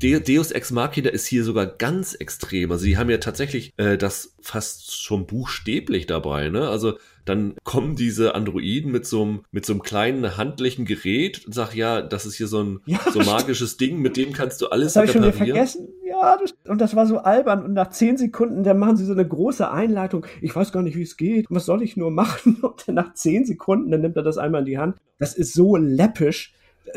Deus Ex Machina ist hier sogar ganz extrem. Also sie haben ja tatsächlich äh, das fast schon buchstäblich dabei. Ne? Also dann kommen diese Androiden mit so einem mit so einem kleinen handlichen Gerät und sagen, ja, das ist hier so ein ja, so magisches Ding, mit dem kannst du alles das reparieren. Ich schon wieder vergessen. Ja, das, und das war so albern. Und nach zehn Sekunden, dann machen sie so eine große Einleitung. Ich weiß gar nicht, wie es geht. Was soll ich nur machen? [laughs] Und dann nach zehn Sekunden, dann nimmt er das einmal in die Hand. Das ist so läppisch. [laughs]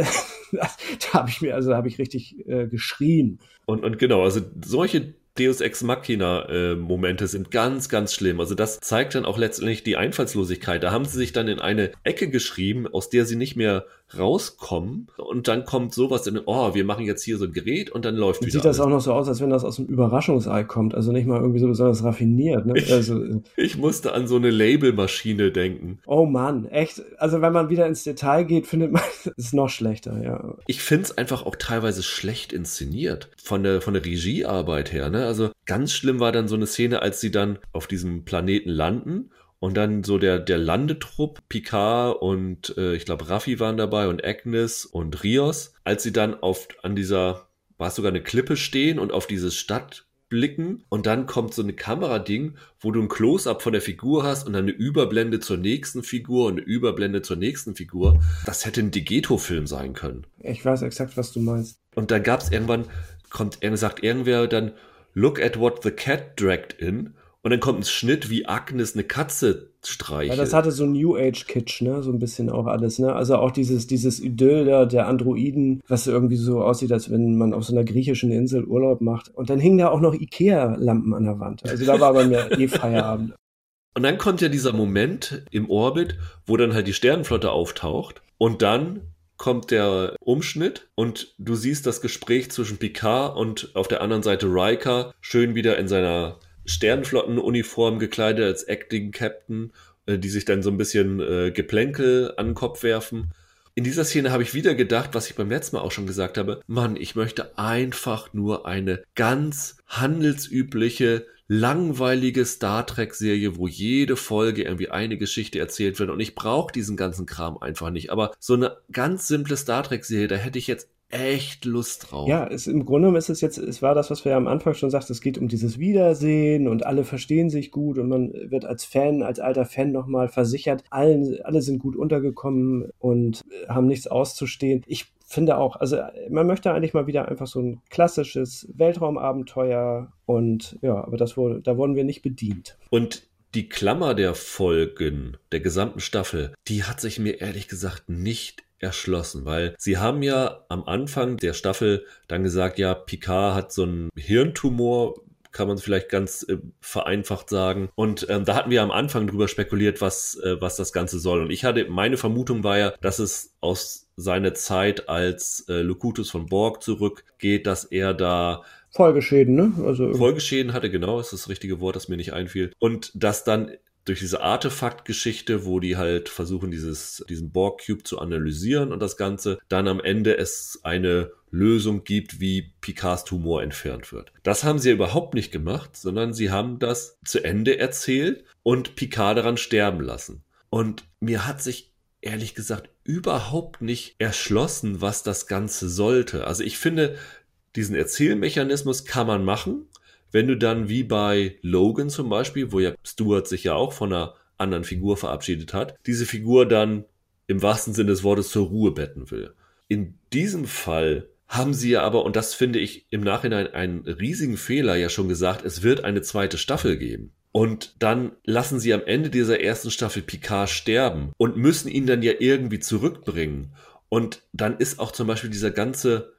da habe ich mir, also habe ich richtig äh, geschrien. Und, und genau, also solche Deus Ex Machina äh, Momente sind ganz, ganz schlimm. Also das zeigt dann auch letztendlich die Einfallslosigkeit. Da haben sie sich dann in eine Ecke geschrieben, aus der sie nicht mehr rauskommen und dann kommt sowas in, oh, wir machen jetzt hier so ein Gerät und dann läuft und wieder. Sieht das alles. auch noch so aus, als wenn das aus einem Überraschungsei kommt, also nicht mal irgendwie so besonders raffiniert. Ne? Ich, also, äh, ich musste an so eine Labelmaschine denken. Oh Mann, echt. Also wenn man wieder ins Detail geht, findet man [laughs] es noch schlechter, ja. Ich finde es einfach auch teilweise schlecht inszeniert. Von der, von der Regiearbeit her, ne? Also ganz schlimm war dann so eine Szene, als sie dann auf diesem Planeten landen und dann so der, der Landetrupp, Picard und äh, ich glaube Raffi waren dabei und Agnes und Rios, als sie dann auf an dieser, war es sogar eine Klippe stehen und auf diese Stadt blicken und dann kommt so eine Kamerading, wo du ein Close-up von der Figur hast und dann eine Überblende zur nächsten Figur und eine Überblende zur nächsten Figur. Das hätte ein Digeto-Film sein können. Ich weiß exakt, was du meinst. Und dann gab es irgendwann, kommt, sagt irgendwer dann, look at what the cat dragged in und dann kommt ein Schnitt, wie Agnes eine Katze streichelt. Ja, das hatte so New Age Kitsch, ne, so ein bisschen auch alles, ne? Also auch dieses dieses Idyll der, der Androiden, was irgendwie so aussieht, als wenn man auf so einer griechischen Insel Urlaub macht. Und dann hingen da auch noch Ikea Lampen an der Wand. Also da war bei mir [laughs] eh Feierabend. Und dann kommt ja dieser Moment im Orbit, wo dann halt die Sternenflotte auftaucht und dann kommt der Umschnitt und du siehst das Gespräch zwischen Picard und auf der anderen Seite Riker schön wieder in seiner Sternflottenuniform gekleidet als Acting Captain, äh, die sich dann so ein bisschen äh, Geplänkel an den Kopf werfen. In dieser Szene habe ich wieder gedacht, was ich beim letzten Mal auch schon gesagt habe, Mann, ich möchte einfach nur eine ganz handelsübliche, langweilige Star Trek-Serie, wo jede Folge irgendwie eine Geschichte erzählt wird. Und ich brauche diesen ganzen Kram einfach nicht. Aber so eine ganz simple Star Trek-Serie, da hätte ich jetzt echt Lust drauf. Ja, es, im Grunde genommen ist es jetzt, es war das, was wir ja am Anfang schon sagten, es geht um dieses Wiedersehen und alle verstehen sich gut und man wird als Fan, als alter Fan nochmal versichert, allen, alle sind gut untergekommen und haben nichts auszustehen. Ich finde auch, also man möchte eigentlich mal wieder einfach so ein klassisches Weltraumabenteuer und ja, aber das wurde, da wurden wir nicht bedient. Und die Klammer der Folgen der gesamten Staffel, die hat sich mir ehrlich gesagt nicht erschlossen, weil sie haben ja am Anfang der Staffel dann gesagt, ja, Picard hat so einen Hirntumor, kann man vielleicht ganz äh, vereinfacht sagen. Und ähm, da hatten wir am Anfang drüber spekuliert, was, äh, was das Ganze soll. Und ich hatte, meine Vermutung war ja, dass es aus seiner Zeit als äh, Locutus von Borg zurückgeht, dass er da Folgeschäden, ne? Also Folgeschäden hatte, genau, ist das richtige Wort, das mir nicht einfiel. Und dass dann durch diese Artefaktgeschichte, wo die halt versuchen, dieses, diesen Borg-Cube zu analysieren und das Ganze, dann am Ende es eine Lösung gibt, wie Picards Tumor entfernt wird. Das haben sie überhaupt nicht gemacht, sondern sie haben das zu Ende erzählt und Picard daran sterben lassen. Und mir hat sich ehrlich gesagt überhaupt nicht erschlossen, was das Ganze sollte. Also ich finde, diesen Erzählmechanismus kann man machen, wenn du dann wie bei Logan zum Beispiel, wo ja Stuart sich ja auch von einer anderen Figur verabschiedet hat, diese Figur dann im wahrsten Sinne des Wortes zur Ruhe betten will. In diesem Fall haben sie ja aber, und das finde ich im Nachhinein einen riesigen Fehler, ja schon gesagt, es wird eine zweite Staffel geben. Und dann lassen sie am Ende dieser ersten Staffel Picard sterben und müssen ihn dann ja irgendwie zurückbringen. Und dann ist auch zum Beispiel dieser ganze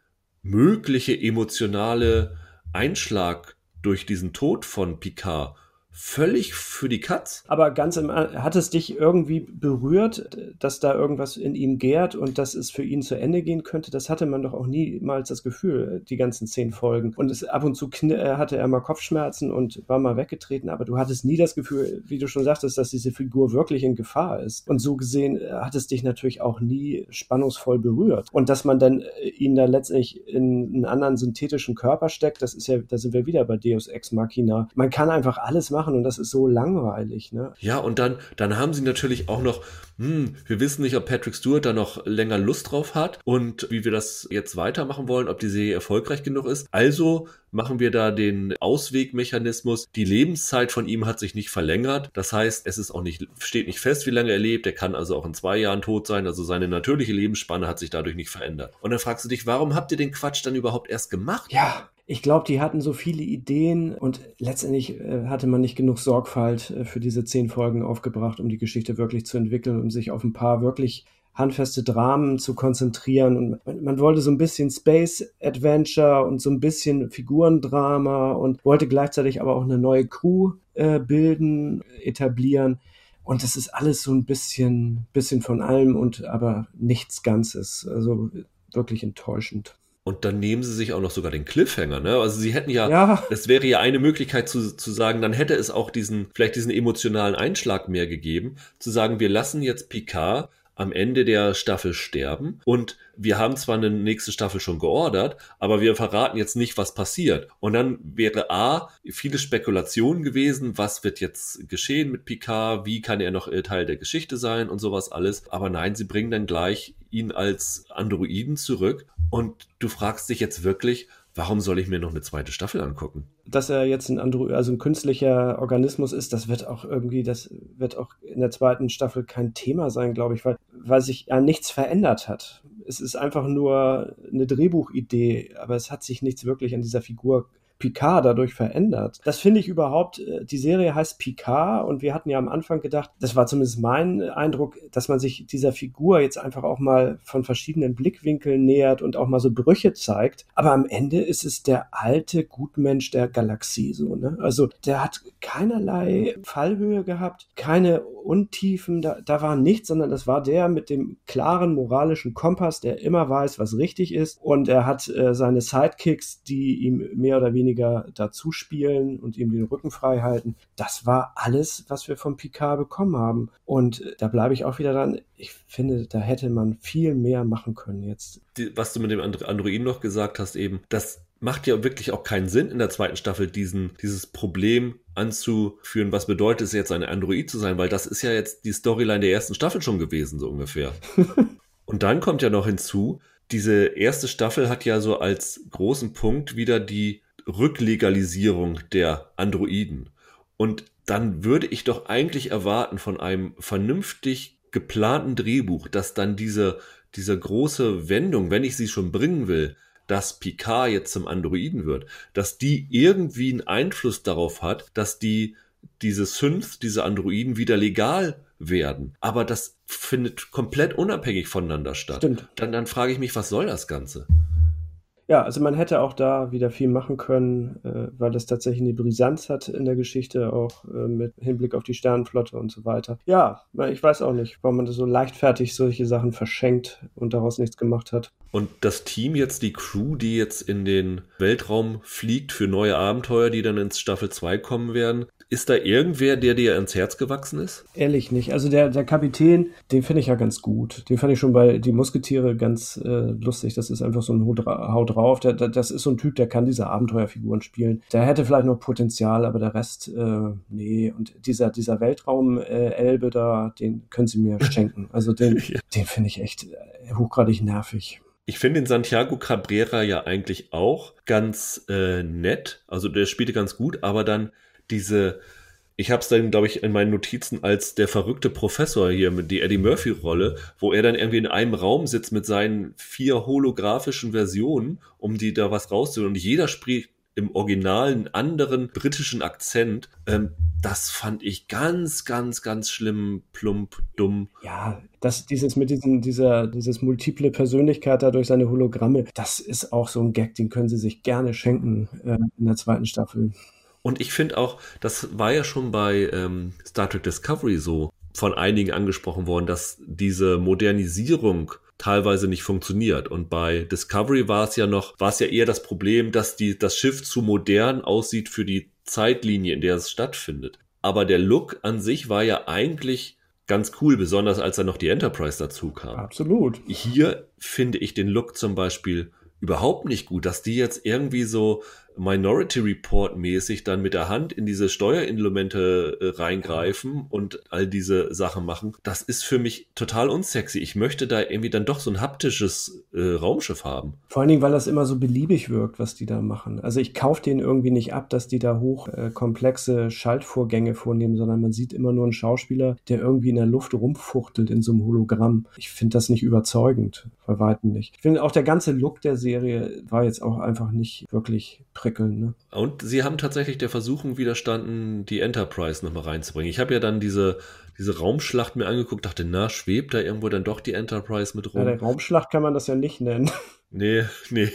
mögliche emotionale Einschlag durch diesen Tod von Picard völlig für die Katz. Aber ganz im, hat es dich irgendwie berührt, dass da irgendwas in ihm gärt und dass es für ihn zu Ende gehen könnte? Das hatte man doch auch niemals das Gefühl, die ganzen zehn Folgen. Und es, ab und zu äh, hatte er mal Kopfschmerzen und war mal weggetreten, aber du hattest nie das Gefühl, wie du schon sagtest, dass diese Figur wirklich in Gefahr ist. Und so gesehen äh, hat es dich natürlich auch nie spannungsvoll berührt. Und dass man dann äh, ihn da letztlich in einen anderen synthetischen Körper steckt, das ist ja, da sind wir wieder bei Deus Ex Machina. Man kann einfach alles machen machen und das ist so langweilig. Ne? Ja, und dann, dann haben sie natürlich auch noch, hm, wir wissen nicht, ob Patrick Stewart da noch länger Lust drauf hat und wie wir das jetzt weitermachen wollen, ob die Serie erfolgreich genug ist. Also machen wir da den Auswegmechanismus. Die Lebenszeit von ihm hat sich nicht verlängert. Das heißt, es ist auch nicht, steht nicht fest, wie lange er lebt. Er kann also auch in zwei Jahren tot sein. Also seine natürliche Lebensspanne hat sich dadurch nicht verändert. Und dann fragst du dich, warum habt ihr den Quatsch dann überhaupt erst gemacht? Ja, ich glaube, die hatten so viele Ideen und letztendlich äh, hatte man nicht genug Sorgfalt äh, für diese zehn Folgen aufgebracht, um die Geschichte wirklich zu entwickeln, um sich auf ein paar wirklich handfeste Dramen zu konzentrieren. Und man, man, wollte so ein bisschen Space Adventure und so ein bisschen Figurendrama und wollte gleichzeitig aber auch eine neue Crew äh, bilden, etablieren. Und das ist alles so ein bisschen, bisschen von allem und aber nichts Ganzes. Also wirklich enttäuschend. Und dann nehmen sie sich auch noch sogar den Cliffhanger, ne? Also sie hätten ja, ja. es wäre ja eine Möglichkeit zu, zu sagen, dann hätte es auch diesen, vielleicht diesen emotionalen Einschlag mehr gegeben, zu sagen, wir lassen jetzt Picard am Ende der Staffel sterben. Und wir haben zwar eine nächste Staffel schon geordert, aber wir verraten jetzt nicht, was passiert. Und dann wäre A, viele Spekulationen gewesen, was wird jetzt geschehen mit Picard, wie kann er noch Teil der Geschichte sein und sowas alles. Aber nein, sie bringen dann gleich ihn als Androiden zurück. Und du fragst dich jetzt wirklich, warum soll ich mir noch eine zweite Staffel angucken? Dass er jetzt ein Andro also ein künstlicher Organismus ist, das wird auch irgendwie, das wird auch in der zweiten Staffel kein Thema sein, glaube ich, weil, weil sich ja nichts verändert hat. Es ist einfach nur eine Drehbuchidee, aber es hat sich nichts wirklich an dieser Figur Picard dadurch verändert. Das finde ich überhaupt, äh, die Serie heißt Picard und wir hatten ja am Anfang gedacht, das war zumindest mein Eindruck, dass man sich dieser Figur jetzt einfach auch mal von verschiedenen Blickwinkeln nähert und auch mal so Brüche zeigt. Aber am Ende ist es der alte Gutmensch der Galaxie so, ne? Also der hat keinerlei Fallhöhe gehabt, keine Untiefen, da, da war nichts, sondern das war der mit dem klaren moralischen Kompass, der immer weiß, was richtig ist und er hat äh, seine Sidekicks, die ihm mehr oder weniger weniger dazu spielen und ihm den Rücken frei halten. Das war alles, was wir von Picard bekommen haben. Und da bleibe ich auch wieder dran. Ich finde, da hätte man viel mehr machen können jetzt. Was du mit dem Androiden noch gesagt hast, eben, das macht ja wirklich auch keinen Sinn in der zweiten Staffel, diesen, dieses Problem anzuführen, was bedeutet es jetzt, ein Android zu sein, weil das ist ja jetzt die Storyline der ersten Staffel schon gewesen, so ungefähr. [laughs] Und dann kommt ja noch hinzu, diese erste Staffel hat ja so als großen Punkt wieder die Rücklegalisierung der Androiden. Und dann würde ich doch eigentlich erwarten von einem vernünftig geplanten Drehbuch, dass dann diese, diese große Wendung, wenn ich sie schon bringen will, dass Picard jetzt zum Androiden wird, dass die irgendwie einen Einfluss darauf hat, dass die diese Synths, diese Androiden wieder legal werden. Aber das findet komplett unabhängig voneinander statt. Stimmt. Dann, dann frage ich mich, was soll das Ganze? Ja, also man hätte auch da wieder viel machen können, äh, weil das tatsächlich eine Brisanz hat in der Geschichte, auch äh, mit Hinblick auf die Sternenflotte und so weiter. Ja, ich weiß auch nicht, warum man so leichtfertig solche Sachen verschenkt und daraus nichts gemacht hat. Und das Team jetzt, die Crew, die jetzt in den Weltraum fliegt für neue Abenteuer, die dann ins Staffel 2 kommen werden, ist da irgendwer, der dir ans Herz gewachsen ist? Ehrlich nicht. Also der, der Kapitän, den finde ich ja ganz gut. Den fand ich schon bei Die Musketiere ganz äh, lustig. Das ist einfach so ein Haut drauf. Der, der, das ist so ein Typ, der kann diese Abenteuerfiguren spielen. Der hätte vielleicht noch Potenzial, aber der Rest, äh, nee. Und dieser, dieser Weltraum-Elbe da, den können sie mir schenken. Also den, [laughs] ja. den finde ich echt äh, hochgradig nervig. Ich finde den Santiago Cabrera ja eigentlich auch ganz äh, nett. Also der spielte ganz gut, aber dann diese, ich habe es dann, glaube ich, in meinen Notizen als der verrückte Professor hier mit die Eddie Murphy-Rolle, wo er dann irgendwie in einem Raum sitzt mit seinen vier holographischen Versionen, um die da was rauszuholen. Und jeder spricht im originalen anderen britischen Akzent. Ähm, das fand ich ganz, ganz, ganz schlimm, plump, dumm. Ja, das, dieses mit diesem, dieser, dieses multiple Persönlichkeit da durch seine Hologramme, das ist auch so ein Gag, den können sie sich gerne schenken äh, in der zweiten Staffel. Und ich finde auch, das war ja schon bei ähm, Star Trek Discovery so von einigen angesprochen worden, dass diese Modernisierung teilweise nicht funktioniert. Und bei Discovery war es ja noch, war es ja eher das Problem, dass die, das Schiff zu modern aussieht für die Zeitlinie, in der es stattfindet. Aber der Look an sich war ja eigentlich ganz cool, besonders als dann noch die Enterprise dazu kam. Absolut. Hier finde ich den Look zum Beispiel überhaupt nicht gut, dass die jetzt irgendwie so Minority Report mäßig dann mit der Hand in diese Steuerinstrumente äh, reingreifen und all diese Sachen machen, das ist für mich total unsexy. Ich möchte da irgendwie dann doch so ein haptisches äh, Raumschiff haben. Vor allen Dingen, weil das immer so beliebig wirkt, was die da machen. Also ich kaufe denen irgendwie nicht ab, dass die da hoch äh, Schaltvorgänge vornehmen, sondern man sieht immer nur einen Schauspieler, der irgendwie in der Luft rumfuchtelt in so einem Hologramm. Ich finde das nicht überzeugend, bei weitem nicht. Ich finde auch der ganze Look der Serie war jetzt auch einfach nicht wirklich prickeln. Ne? Und sie haben tatsächlich der Versuchung widerstanden, die Enterprise nochmal reinzubringen. Ich habe ja dann diese, diese Raumschlacht mir angeguckt, dachte, na, schwebt da irgendwo dann doch die Enterprise mit rum? Ja, der Raumschlacht kann man das ja nicht nennen. [laughs] Nee, nee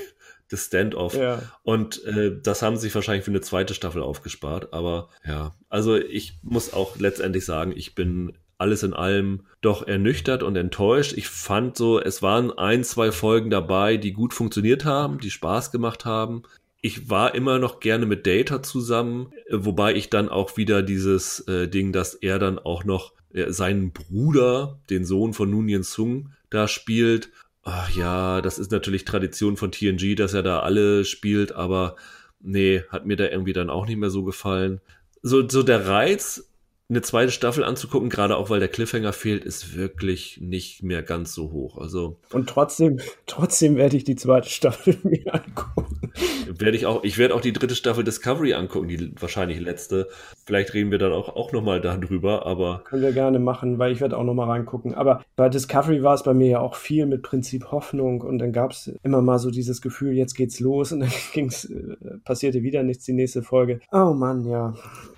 das Standoff. Ja. Und äh, das haben sie sich wahrscheinlich für eine zweite Staffel aufgespart. Aber ja, also ich muss auch letztendlich sagen, ich bin alles in allem doch ernüchtert und enttäuscht. Ich fand so, es waren ein, zwei Folgen dabei, die gut funktioniert haben, die Spaß gemacht haben. Ich war immer noch gerne mit Data zusammen, wobei ich dann auch wieder dieses äh, Ding, dass er dann auch noch äh, seinen Bruder, den Sohn von Nunien Sung, da spielt ach ja, das ist natürlich Tradition von TNG, dass er da alle spielt, aber nee, hat mir da irgendwie dann auch nicht mehr so gefallen. So, so der Reiz eine zweite Staffel anzugucken, gerade auch weil der Cliffhanger fehlt, ist wirklich nicht mehr ganz so hoch. Also und trotzdem, trotzdem werde ich die zweite Staffel [laughs] mir angucken. Werde ich auch, ich werde auch die dritte Staffel Discovery angucken, die wahrscheinlich letzte. Vielleicht reden wir dann auch, auch nochmal darüber, aber. Können wir gerne machen, weil ich werde auch nochmal reingucken. Aber bei Discovery war es bei mir ja auch viel mit Prinzip Hoffnung und dann gab es immer mal so dieses Gefühl, jetzt geht's los und dann [laughs] ging's, äh, passierte wieder nichts die nächste Folge. Oh Mann, ja.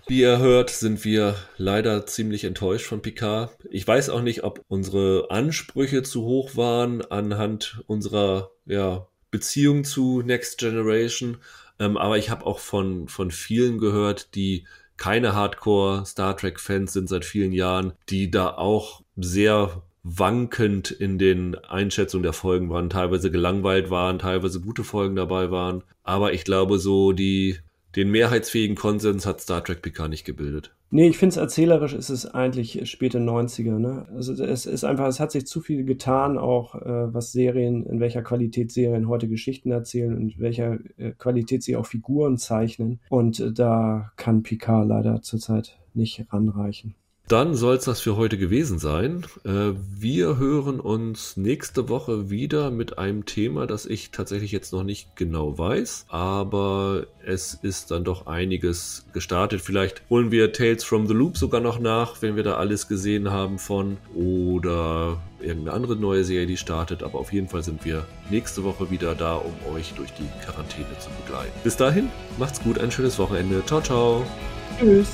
Wie ihr hört, sind wir leider ziemlich enttäuscht von Picard. Ich weiß auch nicht, ob unsere Ansprüche zu hoch waren anhand unserer ja, Beziehung zu Next Generation. Ähm, aber ich habe auch von, von vielen gehört, die keine Hardcore Star Trek Fans sind seit vielen Jahren, die da auch sehr wankend in den Einschätzungen der Folgen waren, teilweise gelangweilt waren, teilweise gute Folgen dabei waren. Aber ich glaube, so die den mehrheitsfähigen Konsens hat Star Trek Picard nicht gebildet. Nee, ich finde es erzählerisch ist es eigentlich späte 90er. Ne? Also es ist einfach, es hat sich zu viel getan, auch äh, was Serien, in welcher Qualität Serien heute Geschichten erzählen und in welcher äh, Qualität sie auch Figuren zeichnen. Und äh, da kann Picard leider zurzeit nicht ranreichen. Dann soll es das für heute gewesen sein. Äh, wir hören uns nächste Woche wieder mit einem Thema, das ich tatsächlich jetzt noch nicht genau weiß, aber es ist dann doch einiges gestartet. Vielleicht holen wir Tales from the Loop sogar noch nach, wenn wir da alles gesehen haben von oder irgendeine andere neue Serie, die startet. Aber auf jeden Fall sind wir nächste Woche wieder da, um euch durch die Quarantäne zu begleiten. Bis dahin, macht's gut, ein schönes Wochenende. Ciao, ciao. Tschüss.